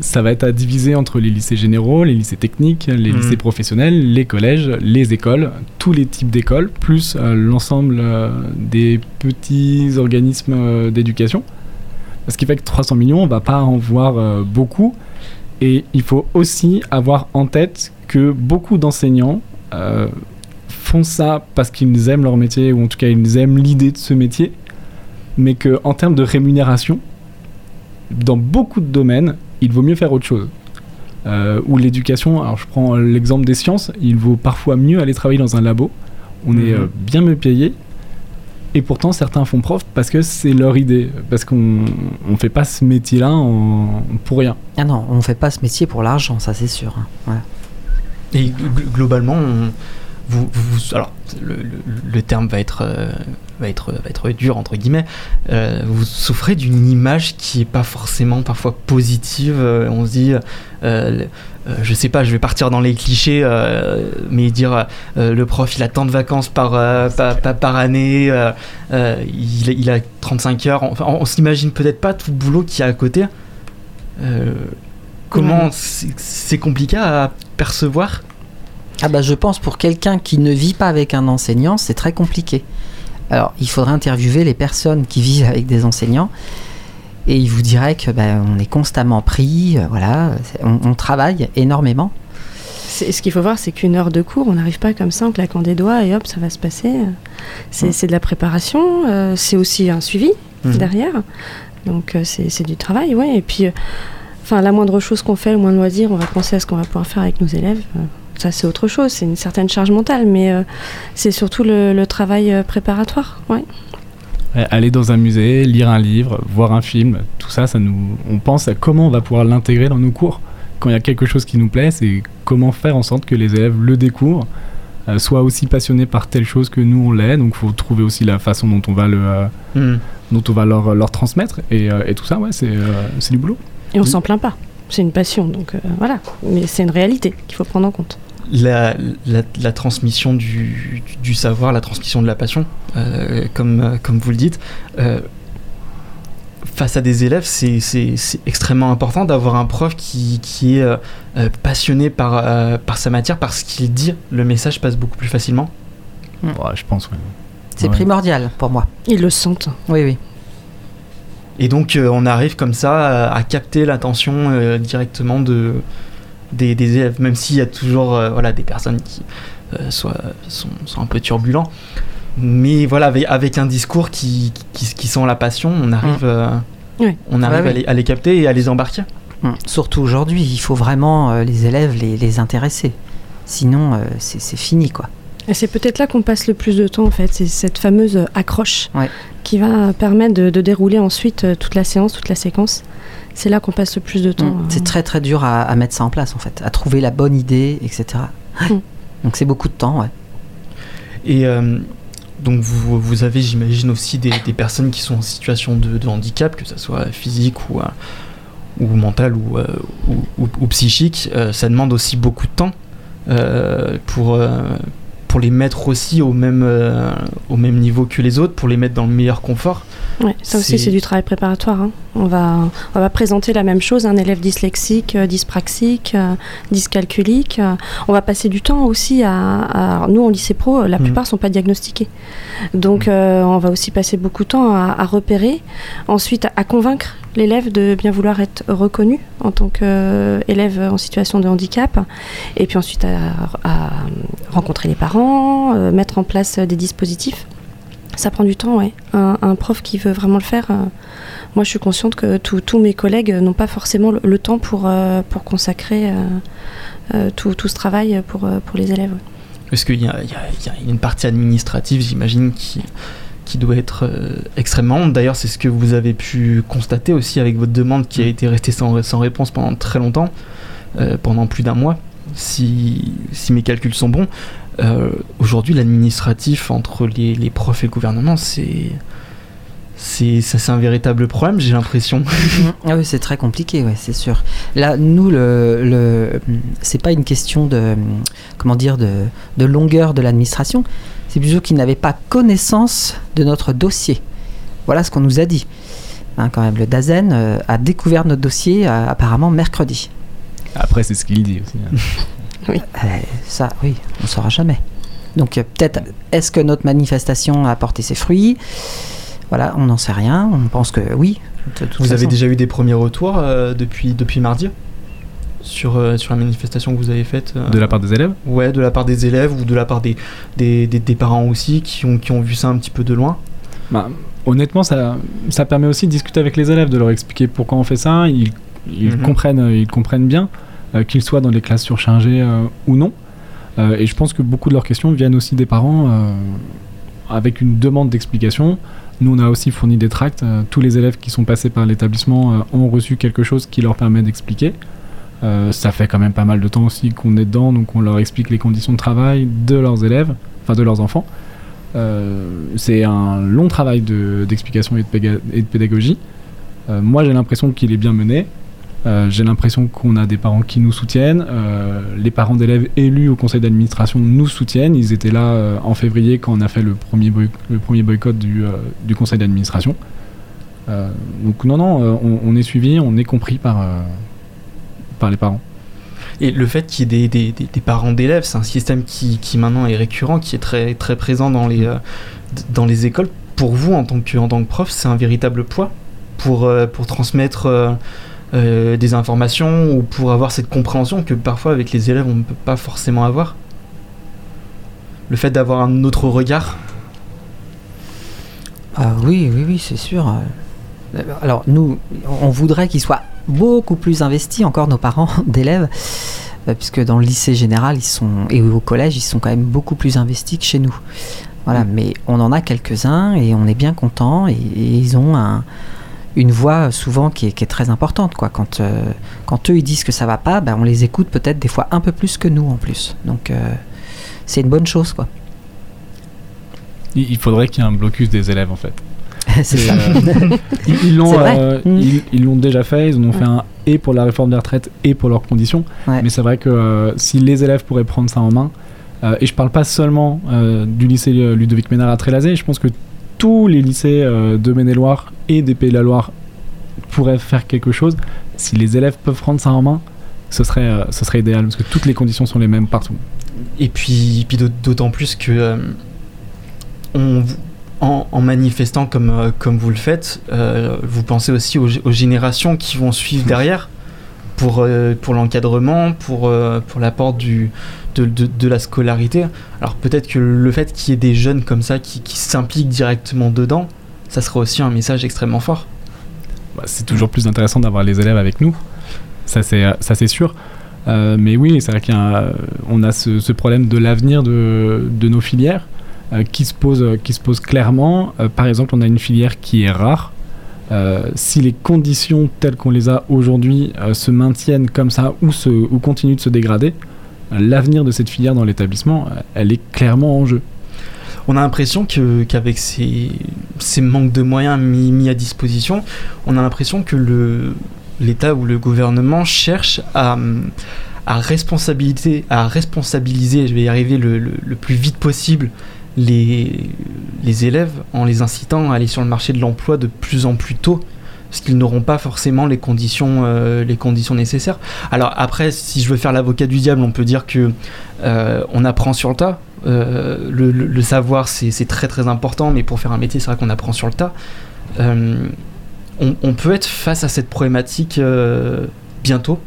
ça va être à diviser entre les lycées généraux, les lycées techniques, les Mhm. lycées professionnels, les collèges, les écoles, tous les types d'écoles, plus euh, l'ensemble euh, des petits organismes d'éducation. Ce qui fait que 300 millions, on va pas en voir beaucoup. Et il faut aussi avoir en tête que beaucoup d'enseignants font ça parce qu'ils aiment leur métier, ou en tout cas ils aiment l'idée de ce métier, mais qu'en termes de rémunération, dans beaucoup de domaines, il vaut mieux faire autre chose. Euh, ou l'éducation, alors je prends l'exemple des sciences, il vaut parfois mieux aller travailler dans un labo, on est Mhm. euh, bien mieux payé, et pourtant certains font prof parce que c'est leur idée, parce qu'on on fait pas ce métier-là en- pour rien. Ah non, on fait pas ce métier pour l'argent, ça c'est sûr. hein. Voilà. Et gl- globalement, on- vous, alors le, le- le terme va être, euh, va être, va être dur entre guillemets. euh, vous souffrez d'une image qui est pas forcément parfois positive. euh, on se dit, je sais pas, je vais partir dans les clichés, mais dire le prof il a tant de vacances par, par, par- par année, il, il a 35 heures. Enfin, on, on s'imagine peut-être pas tout le boulot qu'il y a à côté. Comment c'est compliqué à percevoir Ah bah je pense pour quelqu'un qui ne vit pas avec un enseignant, c'est très compliqué. Alors il faudrait interviewer les personnes qui vivent avec des enseignants et ils vous diraient que ben, on est constamment pris, euh, voilà, on, on travaille énormément. Ce qu'il faut voir, c'est qu'une heure de cours, on n'arrive pas comme ça en claquant des doigts et hop, ça va se passer. C'est c'est de la préparation, euh, c'est aussi un suivi Mhm. derrière. Donc euh, c'est du travail, ouais. Et puis, enfin, la moindre chose qu'on fait, le moindre loisir, on va penser à ce qu'on va pouvoir faire avec nos élèves. Euh, ça, c'est autre chose, c'est une certaine charge mentale, mais euh, c'est surtout le, le travail euh, préparatoire, ouais. Ouais, Aller dans un musée, lire un livre, voir un film, tout ça, ça nous, on pense à comment on va pouvoir l'intégrer dans nos cours. Quand il y a quelque chose qui nous plaît, c'est comment faire en sorte que les élèves le découvrent, euh, soient aussi passionnés par telle chose que nous on l'est. Donc, il faut trouver aussi la façon dont on va le, euh, Hmm. dont on va leur, leur transmettre. Et, euh, et tout ça, ouais, c'est euh, c'est du boulot. Et on Mhm. s'en plaint pas. C'est une passion, donc euh, voilà. Mais c'est une réalité qu'il faut prendre en compte. La, la, la transmission du, du- du savoir, la transmission de la passion, euh, comme, euh, comme vous le dites, euh, face à des élèves, c'est c'est- c'est extrêmement important d'avoir un prof qui, qui est euh, passionné par, euh, par sa matière, par ce qu'il dit. Le message passe beaucoup plus facilement. Ouais, je pense. ouais. C'est Ouais. primordial pour moi. Ils le sentent. Oui, oui. Et donc, euh, on arrive comme ça à, à capter l'attention euh, directement de, des, des élèves, même s'il y a toujours euh, voilà, des personnes qui euh, soient, sont, sont un peu turbulents. Mais voilà, avec, avec un discours qui, qui, qui sent la passion, on arrive, euh, Ouais. on arrive Ouais, à, oui. les, à les capter et à les embarquer. Hum. Surtout aujourd'hui, il faut vraiment euh, les élèves les, les intéresser. Sinon, euh, c'est c'est fini, quoi. Et c'est peut-être là qu'on passe le plus de temps en fait, c'est cette fameuse euh, accroche Ouais. qui va permettre de, de dérouler ensuite euh, toute la séance, toute la séquence. C'est là qu'on passe le plus de temps. Euh. C'est très très dur à, à mettre ça en place, en fait, à trouver la bonne idée, etc. Hum. Donc c'est beaucoup de temps, ouais. Et euh, donc, vous, vous avez, j'imagine, aussi des, des personnes qui sont en situation de, de handicap, que ce soit physique ou, euh, ou mental ou, euh, ou, ou- ou psychique. Euh, ça demande aussi beaucoup de temps euh, pour, euh, pour les mettre aussi au même, euh, au même niveau que les autres, pour les mettre dans le meilleur confort. Ouais, ça aussi c'est- du travail préparatoire. hein. On, va, on va présenter la même chose à un élève dyslexique, euh, dyspraxique, euh, dyscalculique. on va passer du temps aussi à... nous en lycée pro, la Mhm. plupart sont pas diagnostiqués. Donc euh, on va aussi passer beaucoup de temps à, à repérer, ensuite à, à convaincre l'élève de bien vouloir être reconnu en tant qu'élève en situation de handicap, et puis ensuite à, rencontrer les parents, euh, mettre en place des dispositifs. Ça prend du temps, ouais. Un, prof qui veut vraiment le faire, euh, moi je suis consciente que tous mes collègues n'ont pas forcément le, temps pour, euh, pour consacrer tout, tout ce travail pour, pour les élèves. ouais. Parce qu'il y a une partie administrative, j'imagine, qui, qui doit être euh, extrêmement longue. D'ailleurs, c'est ce que vous avez pu constater aussi avec votre demande qui a été restée sans, sans réponse pendant très longtemps, euh, pendant plus d'un mois, si, si mes calculs sont bons. Euh, Aujourd'hui, l'administratif entre les, les profs et le gouvernement, c'est. C'est un véritable problème, j'ai l'impression. [LAUGHS] Ah oui, c'est très compliqué, ouais, c'est sûr. Là, nous, le, le, c'est pas une question de, comment dire, de, de longueur de l'administration. C'est plutôt qu'ils n'avaient pas connaissance de notre dossier. Voilà ce qu'on nous a dit. Hein, quand même, le DAZEN euh, a découvert notre dossier euh, apparemment mercredi. Après, c'est ce qu'il dit aussi. hein. [LAUGHS] Euh, ça, oui, on ne saura jamais. Donc euh, peut-être, est-ce que notre manifestation a porté ses fruits? Voilà, on n'en sait rien. On pense que oui. de Vous avez déjà eu des premiers retours euh, depuis, depuis mardi? Sur, euh, sur la manifestation que vous avez faite euh, De la part des élèves Ouais, de la part des élèves ou de la part des, des, des- des parents aussi qui ont, qui ont vu ça un petit peu de loin. Bah, honnêtement, ça, ça permet aussi de discuter avec les élèves, de leur expliquer pourquoi on fait ça. Ils, ils Mhm. comprennent, ils comprennent bien, euh, qu'ils soient dans les classes surchargées euh, ou non. Euh, et je pense que beaucoup de leurs questions viennent aussi des parents euh, avec une demande d'explication. Nous, on a aussi fourni des tracts. Euh, tous les élèves qui sont passés par l'établissement euh, ont reçu quelque chose qui leur permet d'expliquer. Euh, ça fait quand même pas mal de temps aussi qu'on est dedans, donc on leur explique les conditions de travail de leurs élèves, enfin de leurs enfants. Euh, c'est un long travail de- d'explication et, de pédagogie. Euh, moi, j'ai l'impression qu'il est bien mené. J'ai l'impression qu'on a des parents qui nous soutiennent. Les parents d'élèves élus au conseil d'administration nous soutiennent. Ils étaient là en février quand on a fait le premier, boycott du, conseil d'administration. Donc non, non, on, est suivi, on est compris par, par les parents. Et le fait qu'il y ait des, des- des- des parents d'élèves, c'est un système qui, qui maintenant est récurrent, qui est très, très présent dans les, euh, dans les écoles. Pour vous, en tant que, en tant que prof, c'est un véritable poids pour, euh, pour transmettre euh, euh, des informations ou pour avoir cette compréhension que parfois avec les élèves on ne peut pas forcément avoir? Le fait d'avoir un autre regard? Ah oui, oui, oui, c'est sûr. Alors nous, on voudrait qu'ils soient beaucoup plus investis, encore nos parents [LAUGHS] d'élèves, euh, puisque dans le lycée général, ils sont et au collège, ils sont quand même beaucoup plus investis que chez nous. Voilà, mais on en a quelques-uns et on est bien content et, et ils ont un- une voix souvent qui est, qui est très importante. Quoi. Quand, euh, quand eux ils disent que ça va pas, ben, on les écoute peut-être des fois un peu plus que nous en plus. Donc euh, c'est une bonne chose. quoi. Il faudrait qu'il y ait un blocus des élèves en fait. [LAUGHS] c'est ça. euh, [LAUGHS] ils l'ont euh, Mm. ils- ils l'ont déjà fait, ils en ont fait un et pour la réforme des retraites et pour leurs conditions. Ouais. Mais c'est vrai que euh, si les élèves pourraient prendre ça en main, euh, et je parle pas seulement euh, du lycée Ludovic Ménard à Trélazé, je pense que tous les lycées euh, de Maine-et-Loire et des Pays de la Loire pourraient faire quelque chose. Si les élèves peuvent prendre ça en main, ce serait, euh, ce serait idéal parce que toutes les conditions sont les mêmes partout. Et puis, puis d'aut- d'autant plus que euh, on, en, manifestant comme, euh, comme vous le faites, euh, vous pensez aussi aux, gé- aux générations qui vont suivre derrière pour, euh, pour l'encadrement, pour, pour l'apport du, de, de, la scolarité. Alors peut-être que le fait qu'il y ait des jeunes comme ça qui, s'impliquent directement dedans, ça serait aussi un message extrêmement fort. Bah, c'est toujours plus intéressant d'avoir les élèves avec nous. Ça, c'est, sûr. Mais oui, c'est vrai qu'on a ce, ce problème de l'avenir de, de nos filières qui, se pose, euh, qui se pose clairement. Euh, par exemple, on a une filière qui est rare. Euh, si les conditions telles qu'on les a aujourd'hui euh, se maintiennent comme ça ou, se, ou continuent de se dégrader, euh, l'avenir de cette filière dans l'établissement, euh, elle est clairement en jeu. On a l'impression qu'avec ces, ces manques de moyens mis, mis à disposition, on a l'impression que l'État ou le gouvernement cherche à, à, responsabilité, à responsabiliser, je vais y arriver le- le plus vite possible, les, élèves en les incitant à aller sur le marché de l'emploi de plus en plus tôt parce qu'ils n'auront pas forcément les conditions, euh, les conditions nécessaires. Alors après, si je veux faire l'avocat du diable, on peut dire que euh, on apprend sur le tas. Euh, le, savoir, c'est très très important, mais pour faire un métier, c'est vrai qu'on apprend sur le tas. On, on peut être face à cette problématique bientôt.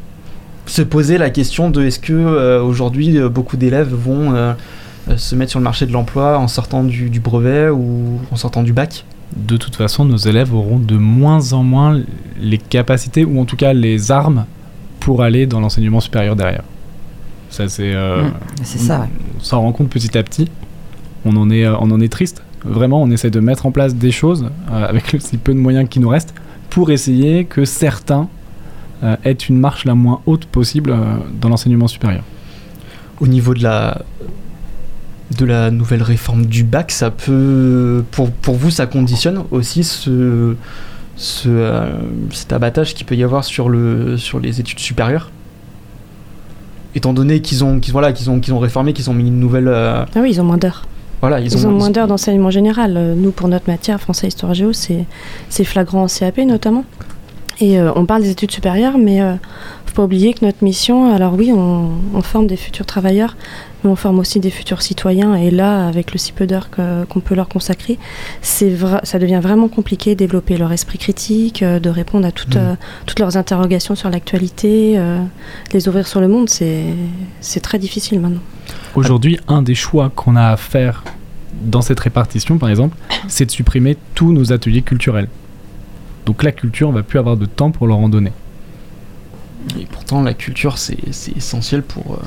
Se poser la question de est-ce que aujourd'hui beaucoup d'élèves vont se mettre sur le marché de l'emploi en sortant du, du brevet ou en sortant du bac de toute façon, nos élèves auront de moins en moins les capacités, ou en tout cas les armes, pour aller dans l'enseignement supérieur derrière. Ça, c'est. euh, Mm, c'est ça, ouais. On s'en rend compte petit à petit. On en est, euh, on en est triste. Vraiment, on essaie de mettre en place des choses, euh, avec le si peu de moyens qui nous restent, pour essayer que certains euh, aient une marche la moins haute possible euh, dans l'enseignement supérieur. au niveau de la de la nouvelle réforme du bac, ça peut pour, pour vous ça conditionne aussi ce, ce euh, cet abattage qu'il peut y avoir sur le sur les études supérieures? Étant donné qu'ils ont qu'ils voilà qu'ils ont qu'ils ont réformé, qu'ils ont mis une nouvelle euh, Ah oui, ils ont moins d'heures. voilà ils, Ils, ont moins d'heures d'enseignement général. Euh, Nous, pour notre matière, français, histoire, géo, c'est c'est flagrant en CAP notamment. Et euh, on parle des études supérieures, mais euh, faut pas oublier que notre mission, alors oui, on, on forme des futurs travailleurs, mais on forme aussi des futurs citoyens. Et là, avec le si peu d'heures qu'on peut leur consacrer, c'est ça devient vraiment compliqué de développer leur esprit critique, euh, de répondre à toutes, euh, toutes leurs interrogations sur l'actualité, les ouvrir sur le monde. C'est très difficile maintenant. Aujourd'hui, un des choix qu'on a à faire dans cette répartition, par exemple, c'est de supprimer tous nos ateliers culturels. Donc la culture, on va plus avoir de temps pour leur en donner. Et pourtant la culture c'est c'est essentiel pour euh,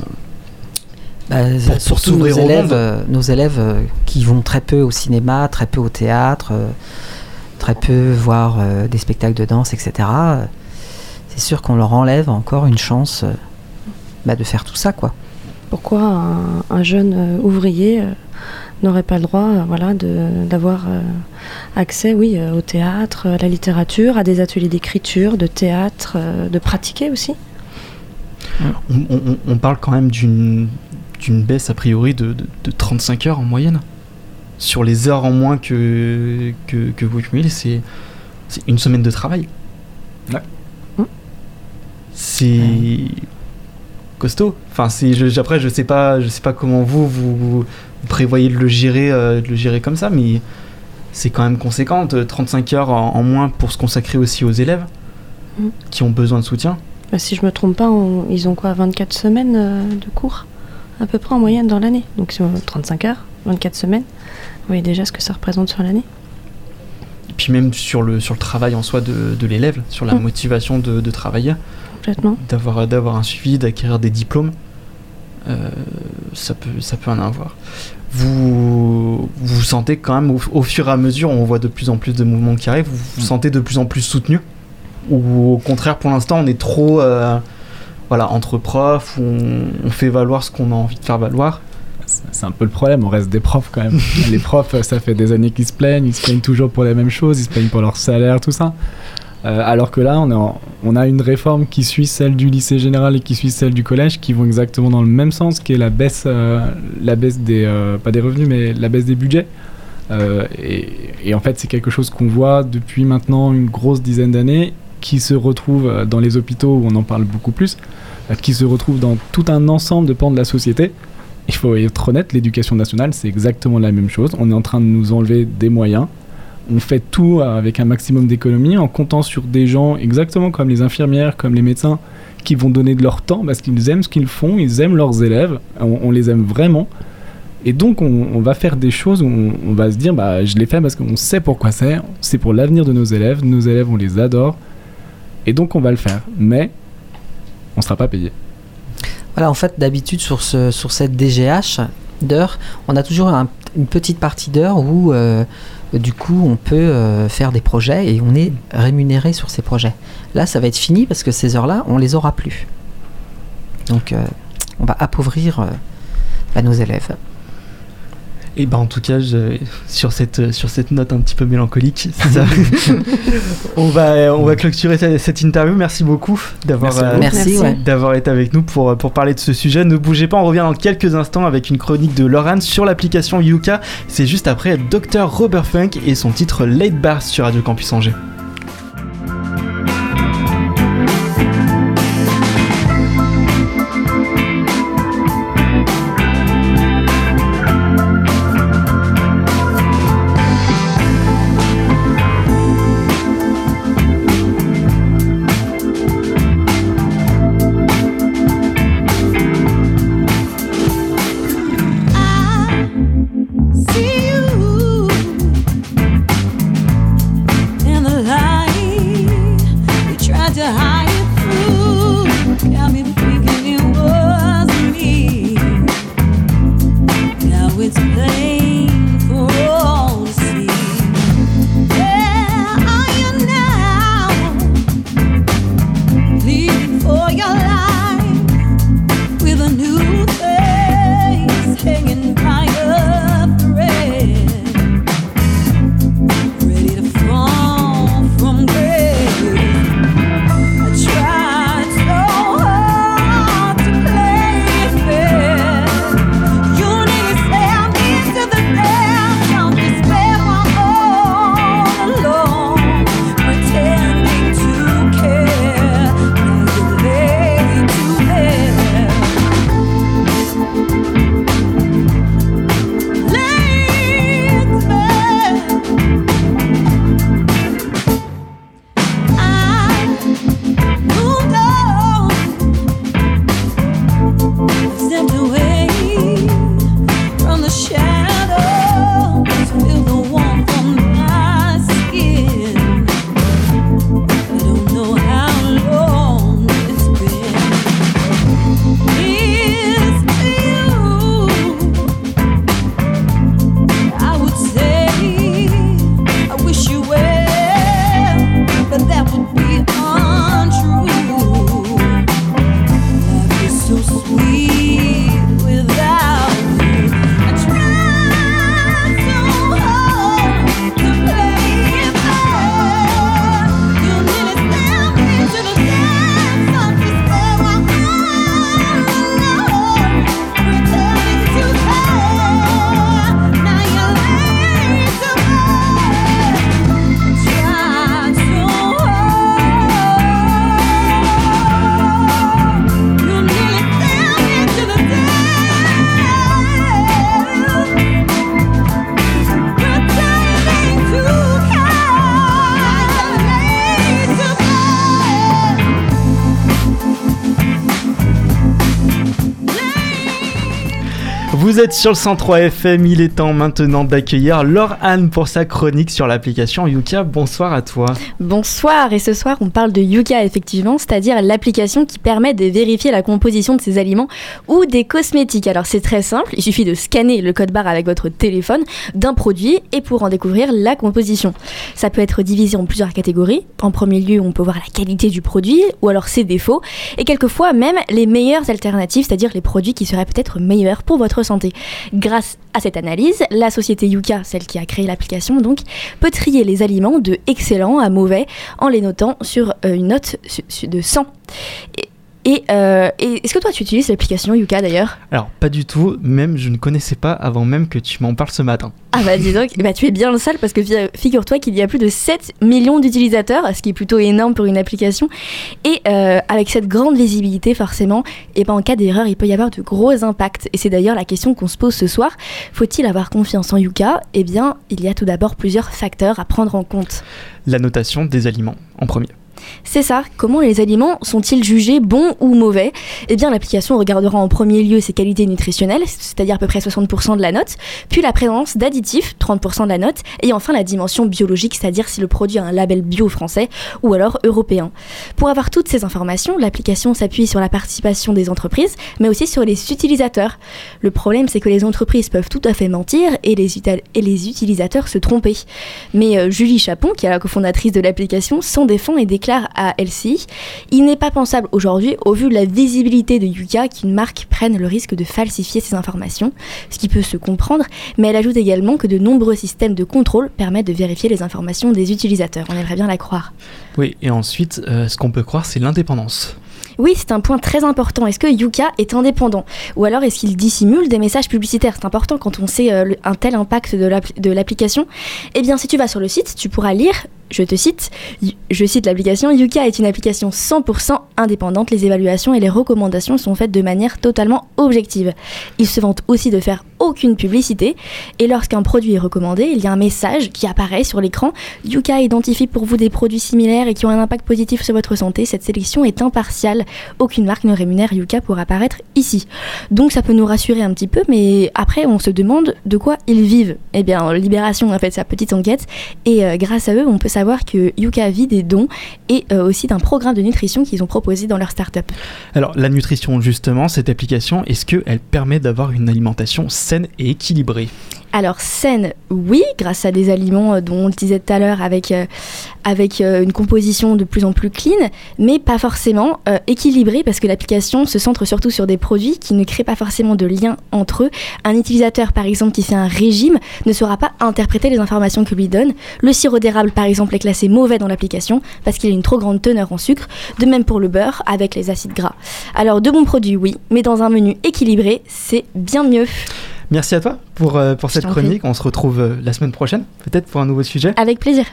Bah, Pour- pour surtout nos élèves, euh, nos élèves euh, qui vont très peu au cinéma, très peu au théâtre, euh, très peu voir euh, des spectacles de danse, etc. euh, C'est sûr qu'on leur enlève encore une chance euh, bah, de faire tout ça, quoi. Pourquoi un, un jeune euh, ouvrier euh, n'aurait pas le droit euh, voilà, de- d'avoir accès oui, au théâtre, à la littérature, à des ateliers d'écriture, de théâtre, de pratiquer aussi? On, on- on parle quand même d'une d'une baisse a priori de, de- de 35 heures en moyenne. Sur les heures en moins que, que, que vous cumulez, c'est c'est une semaine de travail. Ouais. C'est. Costaud. Enfin, je, après, je sais pas, je sais pas comment vous vous, vous prévoyez de le gérer, euh, de le gérer comme ça, mais c'est quand même conséquent. euh, 35 heures en, en moins pour se consacrer aussi aux élèves Mm. qui ont besoin de soutien. Bah, si je me trompe pas, on- ils ont quoi 24 semaines euh, de cours à peu près en moyenne dans l'année. Donc sur 35 heures, 24 semaines. Vous voyez déjà ce que ça représente sur l'année. Et puis même sur le sur le travail en soi de, de l'élève, sur la Mm. motivation de, de travailler, d'avoir d'avoir un suivi, d'acquérir des diplômes, euh, ça peut ça peut en avoir. Vous vous sentez quand même au, au fur et à mesure, on voit de plus en plus de mouvements qui arrivent. Vous vous sentez de plus en plus soutenu? Ou au contraire pour l'instant on est trop euh, voilà entre profs, on fait valoir ce qu'on a envie de faire valoir. C'est- un peu le problème, on reste des profs quand même. [LAUGHS] les profs, ça fait des années qu'ils se plaignent, ils se plaignent toujours pour les mêmes choses, ils se plaignent pour leur salaire, tout ça. Euh, alors que là, on, est en- on a une réforme qui suit celle du lycée général et qui suit celle du collège, qui vont exactement dans le même sens, qui est la baisse, euh, la baisse des, euh, pas des revenus, mais la baisse des budgets. Et, et en fait, c'est quelque chose qu'on voit depuis maintenant une grosse dizaine d'années, qui se retrouve dans les hôpitaux où on en parle beaucoup plus, qui se retrouve dans tout un ensemble de pans de la société. Il faut être honnête, l'éducation nationale, c'est exactement la même chose. On est en train de nous enlever des moyens. On fait tout avec un maximum d'économie en comptant sur des gens exactement comme les infirmières, comme les médecins, qui vont donner de leur temps parce qu'ils aiment ce qu'ils font, ils aiment leurs élèves, on, les aime vraiment. Et donc on, va faire des choses où on, on va se dire, bah, je l'ai fait parce qu'on sait pourquoi c'est, c'est pour l'avenir de nos élèves, nos élèves on les adore, et donc on va le faire. Mais on ne sera pas payé. Voilà, en fait, d'habitude, sur, ce, sur cette DGH d'heures, on a toujours un- une petite partie d'heures où, euh, du coup, on peut euh, faire des projets et on est rémunéré sur ces projets. Là, ça va être fini parce que ces heures-là, on les aura plus. Donc, euh, on va appauvrir bah, nos élèves. Et ben en tout cas, je- sur cette sur cette note un petit peu mélancolique, c'est ça. [LAUGHS] on va on va clôturer cette, interview. Merci beaucoup d'avoir euh, d'avoir été avec nous pour, pour parler de ce sujet. Ne bougez pas, on revient dans quelques instants avec une chronique de Laurent sur l'application Yuka. C'est juste après Dr Robert Funk et son titre Late Bar sur Radio Campus Angers. Sur le 103 FM, il est temps maintenant d'accueillir Laure Anne pour sa chronique sur l'application Yuka. Bonsoir à toi. Bonsoir, et ce soir on parle de Yuka effectivement, c'est-à-dire l'application qui permet de vérifier la composition de ses aliments ou des cosmétiques. Alors c'est très simple, il suffit de scanner le code barre avec votre téléphone d'un produit et pour en découvrir la composition. Ça peut être divisé en plusieurs catégories. En premier lieu, on peut voir la qualité du produit ou alors ses défauts et quelquefois même les meilleures alternatives, c'est-à-dire les produits qui seraient peut-être meilleurs pour votre santé. Grâce à cette analyse, la société Yuka, celle qui a créé l'application, donc, peut trier les aliments de excellents à mauvais en les notant sur euh, une note de 100. Et, euh, et est-ce que toi tu utilises l'application Yuka d'ailleurs Alors pas du tout, même je ne connaissais pas avant même que tu m'en parles ce matin. Ah bah dis donc, bah, tu es bien le seul parce que figure-toi qu'il y a plus de 7 millions d'utilisateurs, ce qui est plutôt énorme pour une application. Et euh, avec cette grande visibilité forcément, et ben en cas d'erreur il peut y avoir de gros impacts. Et c'est d'ailleurs la question qu'on se pose ce soir. Faut-il avoir confiance en Yuka? Eh bien il y a tout d'abord plusieurs facteurs à prendre en compte. La notation des aliments en premier. C'est ça, comment les aliments sont-ils jugés bons ou mauvais? Eh bien l'application regardera en premier lieu ses qualités nutritionnelles, c'est-à-dire à peu près 60% de la note, puis la présence d'additifs, 30% de la note, et enfin la dimension biologique, c'est-à-dire si le produit a un label bio français ou alors européen. Pour avoir toutes ces informations, l'application s'appuie sur la participation des entreprises, mais aussi sur les utilisateurs. Le problème c'est que les entreprises peuvent tout à fait mentir et les, utilisateurs se tromper. Mais euh, Julie Chapon, qui est la cofondatrice de l'application, s'en défend et déclare à LCI, il n'est pas pensable aujourd'hui, au vu de la visibilité de Yuka, qu'une marque prenne le risque de falsifier ses informations, ce qui peut se comprendre, mais elle ajoute également que de nombreux systèmes de contrôle permettent de vérifier les informations des utilisateurs. On aimerait bien la croire. Oui, et ensuite, euh, ce qu'on peut croire, c'est l'indépendance. Oui, c'est un point très important. Est-ce que Yuka est indépendant? Ou alors est-ce qu'il dissimule des messages publicitaires? C'est important quand on sait euh, un tel impact de l'application. Eh bien, si tu vas sur le site, tu pourras lire je te cite, je cite l'application, Yuka est une application 100% indépendante, les évaluations et les recommandations sont faites de manière totalement objective. Il se vante aussi de faire aucune publicité et lorsqu'un produit est recommandé, il y a un message qui apparaît sur l'écran. Yuka identifie pour vous des produits similaires et qui ont un impact positif sur votre santé. Cette sélection est impartiale. Aucune marque ne rémunère Yuka pour apparaître ici. Donc ça peut nous rassurer un petit peu, mais après on se demande de quoi ils vivent. Eh bien, Libération a fait sa petite enquête et euh, grâce à eux, on peut savoir savoir que Yuka vit des dons et euh, aussi d'un programme de nutrition qu'ils ont proposé dans leur start-up. Alors, la nutrition, justement, cette application, est-ce qu'elle permet d'avoir une alimentation saine et équilibrée? Alors saine, oui, grâce à des aliments euh, dont on le disait tout à l'heure avec, euh, avec euh, une composition de plus en plus clean, mais pas forcément équilibrée parce que l'application se centre surtout sur des produits qui ne créent pas forcément de lien entre eux. Un utilisateur par exemple qui fait un régime ne saura pas interpréter les informations que lui donne. Le sirop d'érable par exemple est classé mauvais dans l'application parce qu'il a une trop grande teneur en sucre, de même pour le beurre avec les acides gras. Alors de bons produits oui, mais dans un menu équilibré c'est bien mieux. Merci à toi pour, euh, pour cette chronique. On se retrouve euh, la semaine prochaine, peut-être pour un nouveau sujet. Avec plaisir.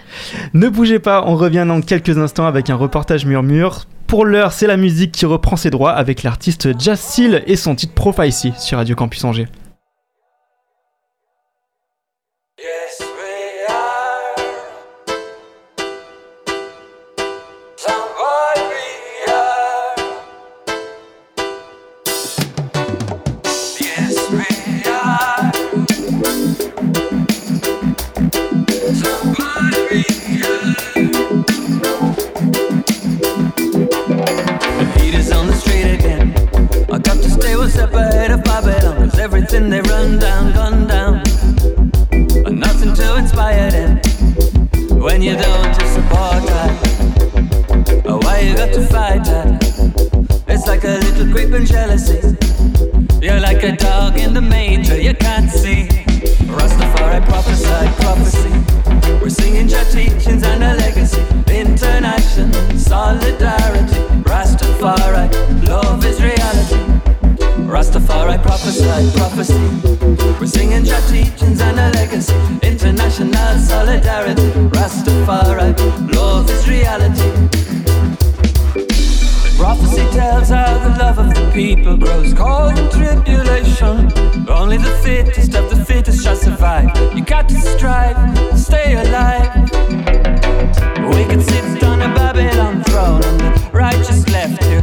Ne bougez pas, on revient dans quelques instants avec un reportage murmure. Pour l'heure, c'est la musique qui reprend ses droits avec l'artiste Jazz Seal et son titre Prophecy sur Radio Campus Angers. Everything they run down, gun down. And nothing to inspire them when you don't to support that. Oh, why you got to fight that? It's like a little creeping jealousy. You're like a dog in the manger, you can't see. Rastafari prophesy, prophecy. We're singing your teachings and a legacy. International solidarity. Rastafari, love is reality. Rastafari prophesy, prophecy. We're singing your teachings and a legacy. International solidarity. Rastafari, love is reality. Prophecy tells how the love of the people grows cold in tribulation. Only the fittest of the fittest shall survive. You got to strive, stay alive. We can sit on a Babylon throne, and the righteous left here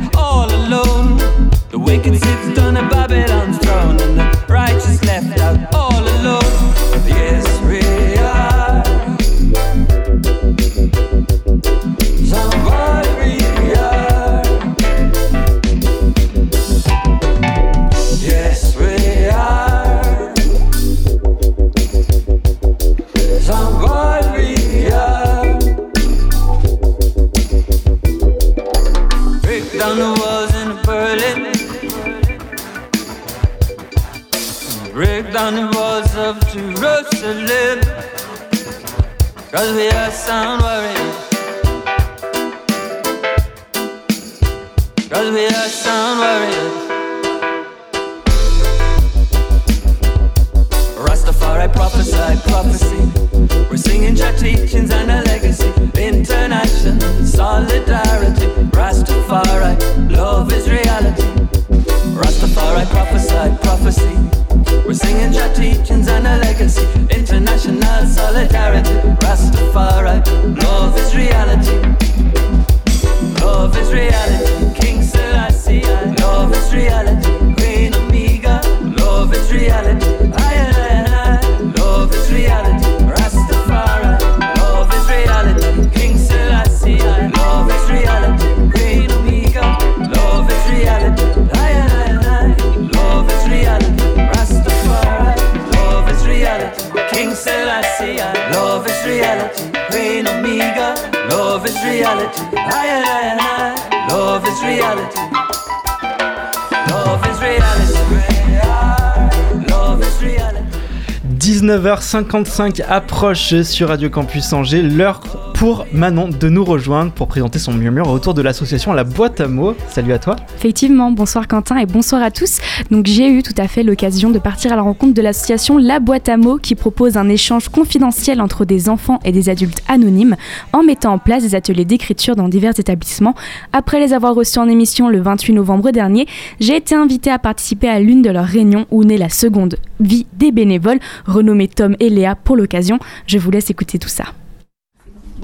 19h55 approche sur Radio Campus Angers, l'heure pour Manon de nous rejoindre pour présenter son murmure autour de l'association La Boîte à mots. Salut à toi. Effectivement, bonsoir Quentin et bonsoir à tous. Donc j'ai eu tout à fait l'occasion de partir à la rencontre de l'association La Boîte à mots qui propose un échange confidentiel entre des enfants et des adultes anonymes en mettant en place des ateliers d'écriture dans divers établissements. Après les avoir reçus en émission le 28 novembre dernier, j'ai été invitée à participer à l'une de leurs réunions où naît la seconde vie des bénévoles renommés Tom et Léa pour l'occasion. Je vous laisse écouter tout ça.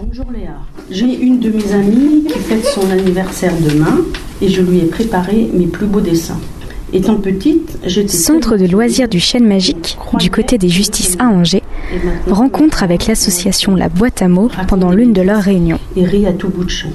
Bonjour Léa. J'ai une de mes amies qui fête son anniversaire demain et je lui ai préparé mes plus beaux dessins. Étant petite, j'étais. Centre de loisirs du Chêne Magique, du côté des Justices à Angers, rencontre avec l'association La Boîte à mots pendant l'une de leurs réunions. Et rit à tout bout de champ.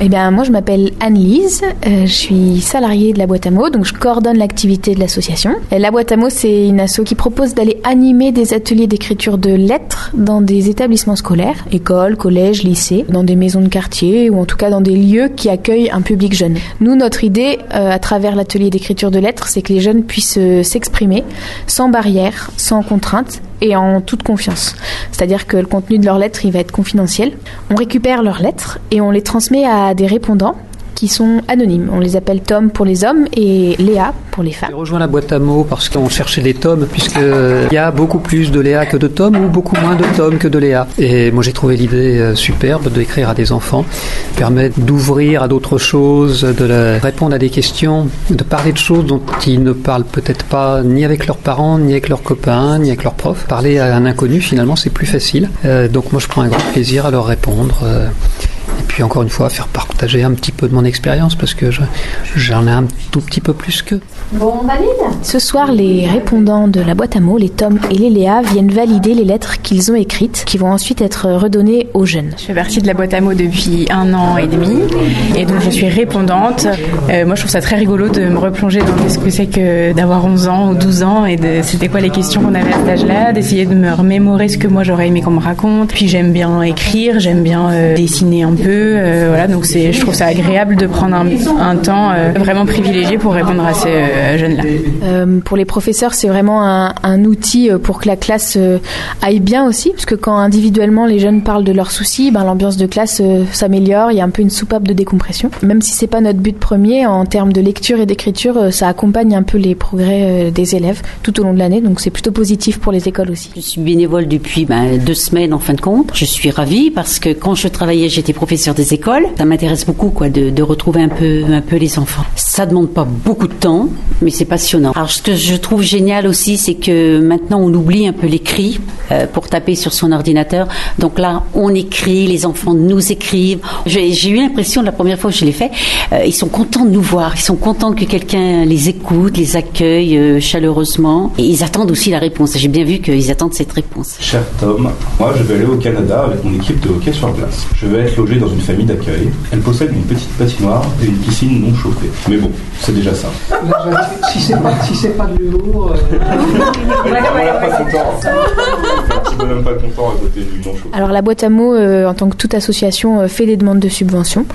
Eh bien, moi, je m'appelle Anne-Lise, euh, je suis salariée de la boîte à mots, donc je coordonne l'activité de l'association. La boîte à mots, c'est une asso qui propose d'aller animer des ateliers d'écriture de lettres dans des établissements scolaires, écoles, collèges, lycées, dans des maisons de quartier ou en tout cas dans des lieux qui accueillent un public jeune. Nous, notre idée, euh, à travers l'atelier d'écriture de lettres, c'est que les jeunes puissent euh, s'exprimer sans barrière, sans contrainte et en toute confiance. C'est-à-dire que le contenu de leurs lettres, il va être confidentiel. On récupère leurs lettres et on les transmet à des répondants qui sont anonymes. On les appelle Tom pour les hommes et Léa pour les femmes. J'ai rejoint la boîte à mots parce qu'on cherchait des tomes, puisqu'il y a beaucoup plus de Léa que de Tom, ou beaucoup moins de Tom que de Léa. Et moi j'ai trouvé l'idée euh, superbe d'écrire à des enfants, permettre d'ouvrir à d'autres choses, de répondre à des questions, de parler de choses dont ils ne parlent peut-être pas ni avec leurs parents, ni avec leurs copains, ni avec leurs profs. Parler à un inconnu finalement c'est plus facile. Euh, donc moi je prends un grand plaisir à leur répondre. euh, et puis encore une fois, faire partager un petit peu de mon expérience parce que je- j'en ai un tout petit peu plus qu'eux. Bon, on valide Ce soir, les répondants de la boîte à mots, les Tom et les Léa, viennent valider les lettres qu'ils ont écrites, qui vont ensuite être redonnées aux jeunes. Je fais partie de la boîte à mots depuis un an et demi et donc je suis répondante. Euh, moi je trouve ça très rigolo de me replonger dans ce que c'est que d'avoir 11 ans ou 12 ans et de c'était quoi les questions qu'on avait à cet âge-là, d'essayer de me remémorer ce que moi j'aurais aimé qu'on me raconte. Puis j'aime bien écrire, j'aime bien euh, dessiner un peu. euh, voilà donc c'est je trouve ça agréable de prendre un, un temps euh, vraiment privilégié pour répondre à ces euh, jeunes-là. Euh, pour les professeurs, c'est vraiment un, un outil euh, pour que la classe euh, aille bien aussi, parce que quand individuellement les jeunes parlent de leurs soucis, ben, l'ambiance de classe euh, s'améliore, il y a un peu une soupape de décompression. Même si c'est pas notre but premier, en termes de lecture et d'écriture, euh, ça accompagne un peu les progrès euh, des élèves tout au long de l'année, donc c'est plutôt positif pour les écoles aussi. Je suis bénévole depuis ben, deux semaines en fin de compte. Je suis ravie parce que quand je travaillais, j'étais professeur des écoles. Ça m'intéresse beaucoup quoi, de, de retrouver un peu, un peu les enfants. Ça demande pas beaucoup de temps, mais c'est passionnant. Alors ce que je trouve génial aussi, c'est que maintenant on oublie un peu l'écrit euh, pour taper sur son ordinateur. Donc là, on écrit, les enfants nous écrivent. J'ai eu l'impression la première fois que je l'ai fait, euh, ils sont contents de nous voir, ils sont contents que quelqu'un les écoute, les accueille euh, chaleureusement, et ils attendent aussi la réponse. J'ai bien vu qu'ils attendent cette réponse. Cher Tom, moi je vais aller au Canada avec mon équipe de hockey sur glace. Je vais être logé dans une famille d'accueil. Elle possède une petite patinoire et une piscine non chauffée. Mais bon, c'est déjà ça. Si c'est pas, si c'est pas de l'humour. euh, [LAUGHS] [LAUGHS] même pas content à côté du non. Alors la boîte à mots, euh, en tant que toute association, euh, fait des demandes de subventions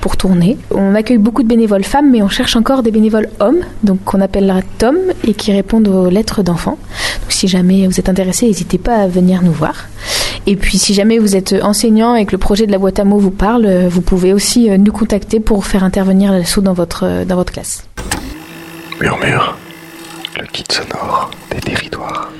pour tourner. On accueille beaucoup de bénévoles femmes, mais on cherche encore des bénévoles hommes, donc qu'on appellera Tom et qui répondent aux lettres d'enfants. Donc si jamais vous êtes intéressé, n'hésitez pas à venir nous voir. Et puis si jamais vous êtes enseignant et que le projet de la boîte à mots vous parle, euh, vous pouvez aussi nous contacter pour faire intervenir l'assaut dans votre, dans votre classe. Murmure, le kit sonore des territoires.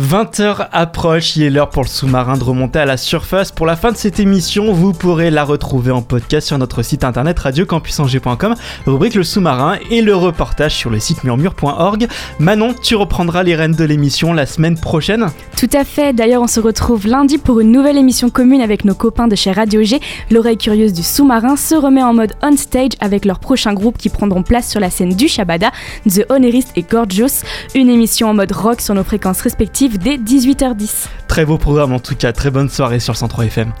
20h approche, il est l'heure pour le sous-marin de remonter à la surface. Pour la fin de cette émission, vous pourrez la retrouver en podcast sur notre site internet radiocampusangers.com, rubrique le sous-marin et le reportage sur le site murmure.org. Manon, tu reprendras les rênes de l'émission la semaine prochaine? Tout à fait, d'ailleurs on se retrouve lundi pour une nouvelle émission commune avec nos copains de chez Radio G. L'oreille curieuse du sous-marin se remet en mode on stage avec leur prochain groupe qui prendront place sur la scène du Shabada, The Honorist et Gorgeous. Une émission en mode rock sur nos fréquences respectives dès 18h10. Très beau programme en tout cas, très bonne soirée sur le 103 FM.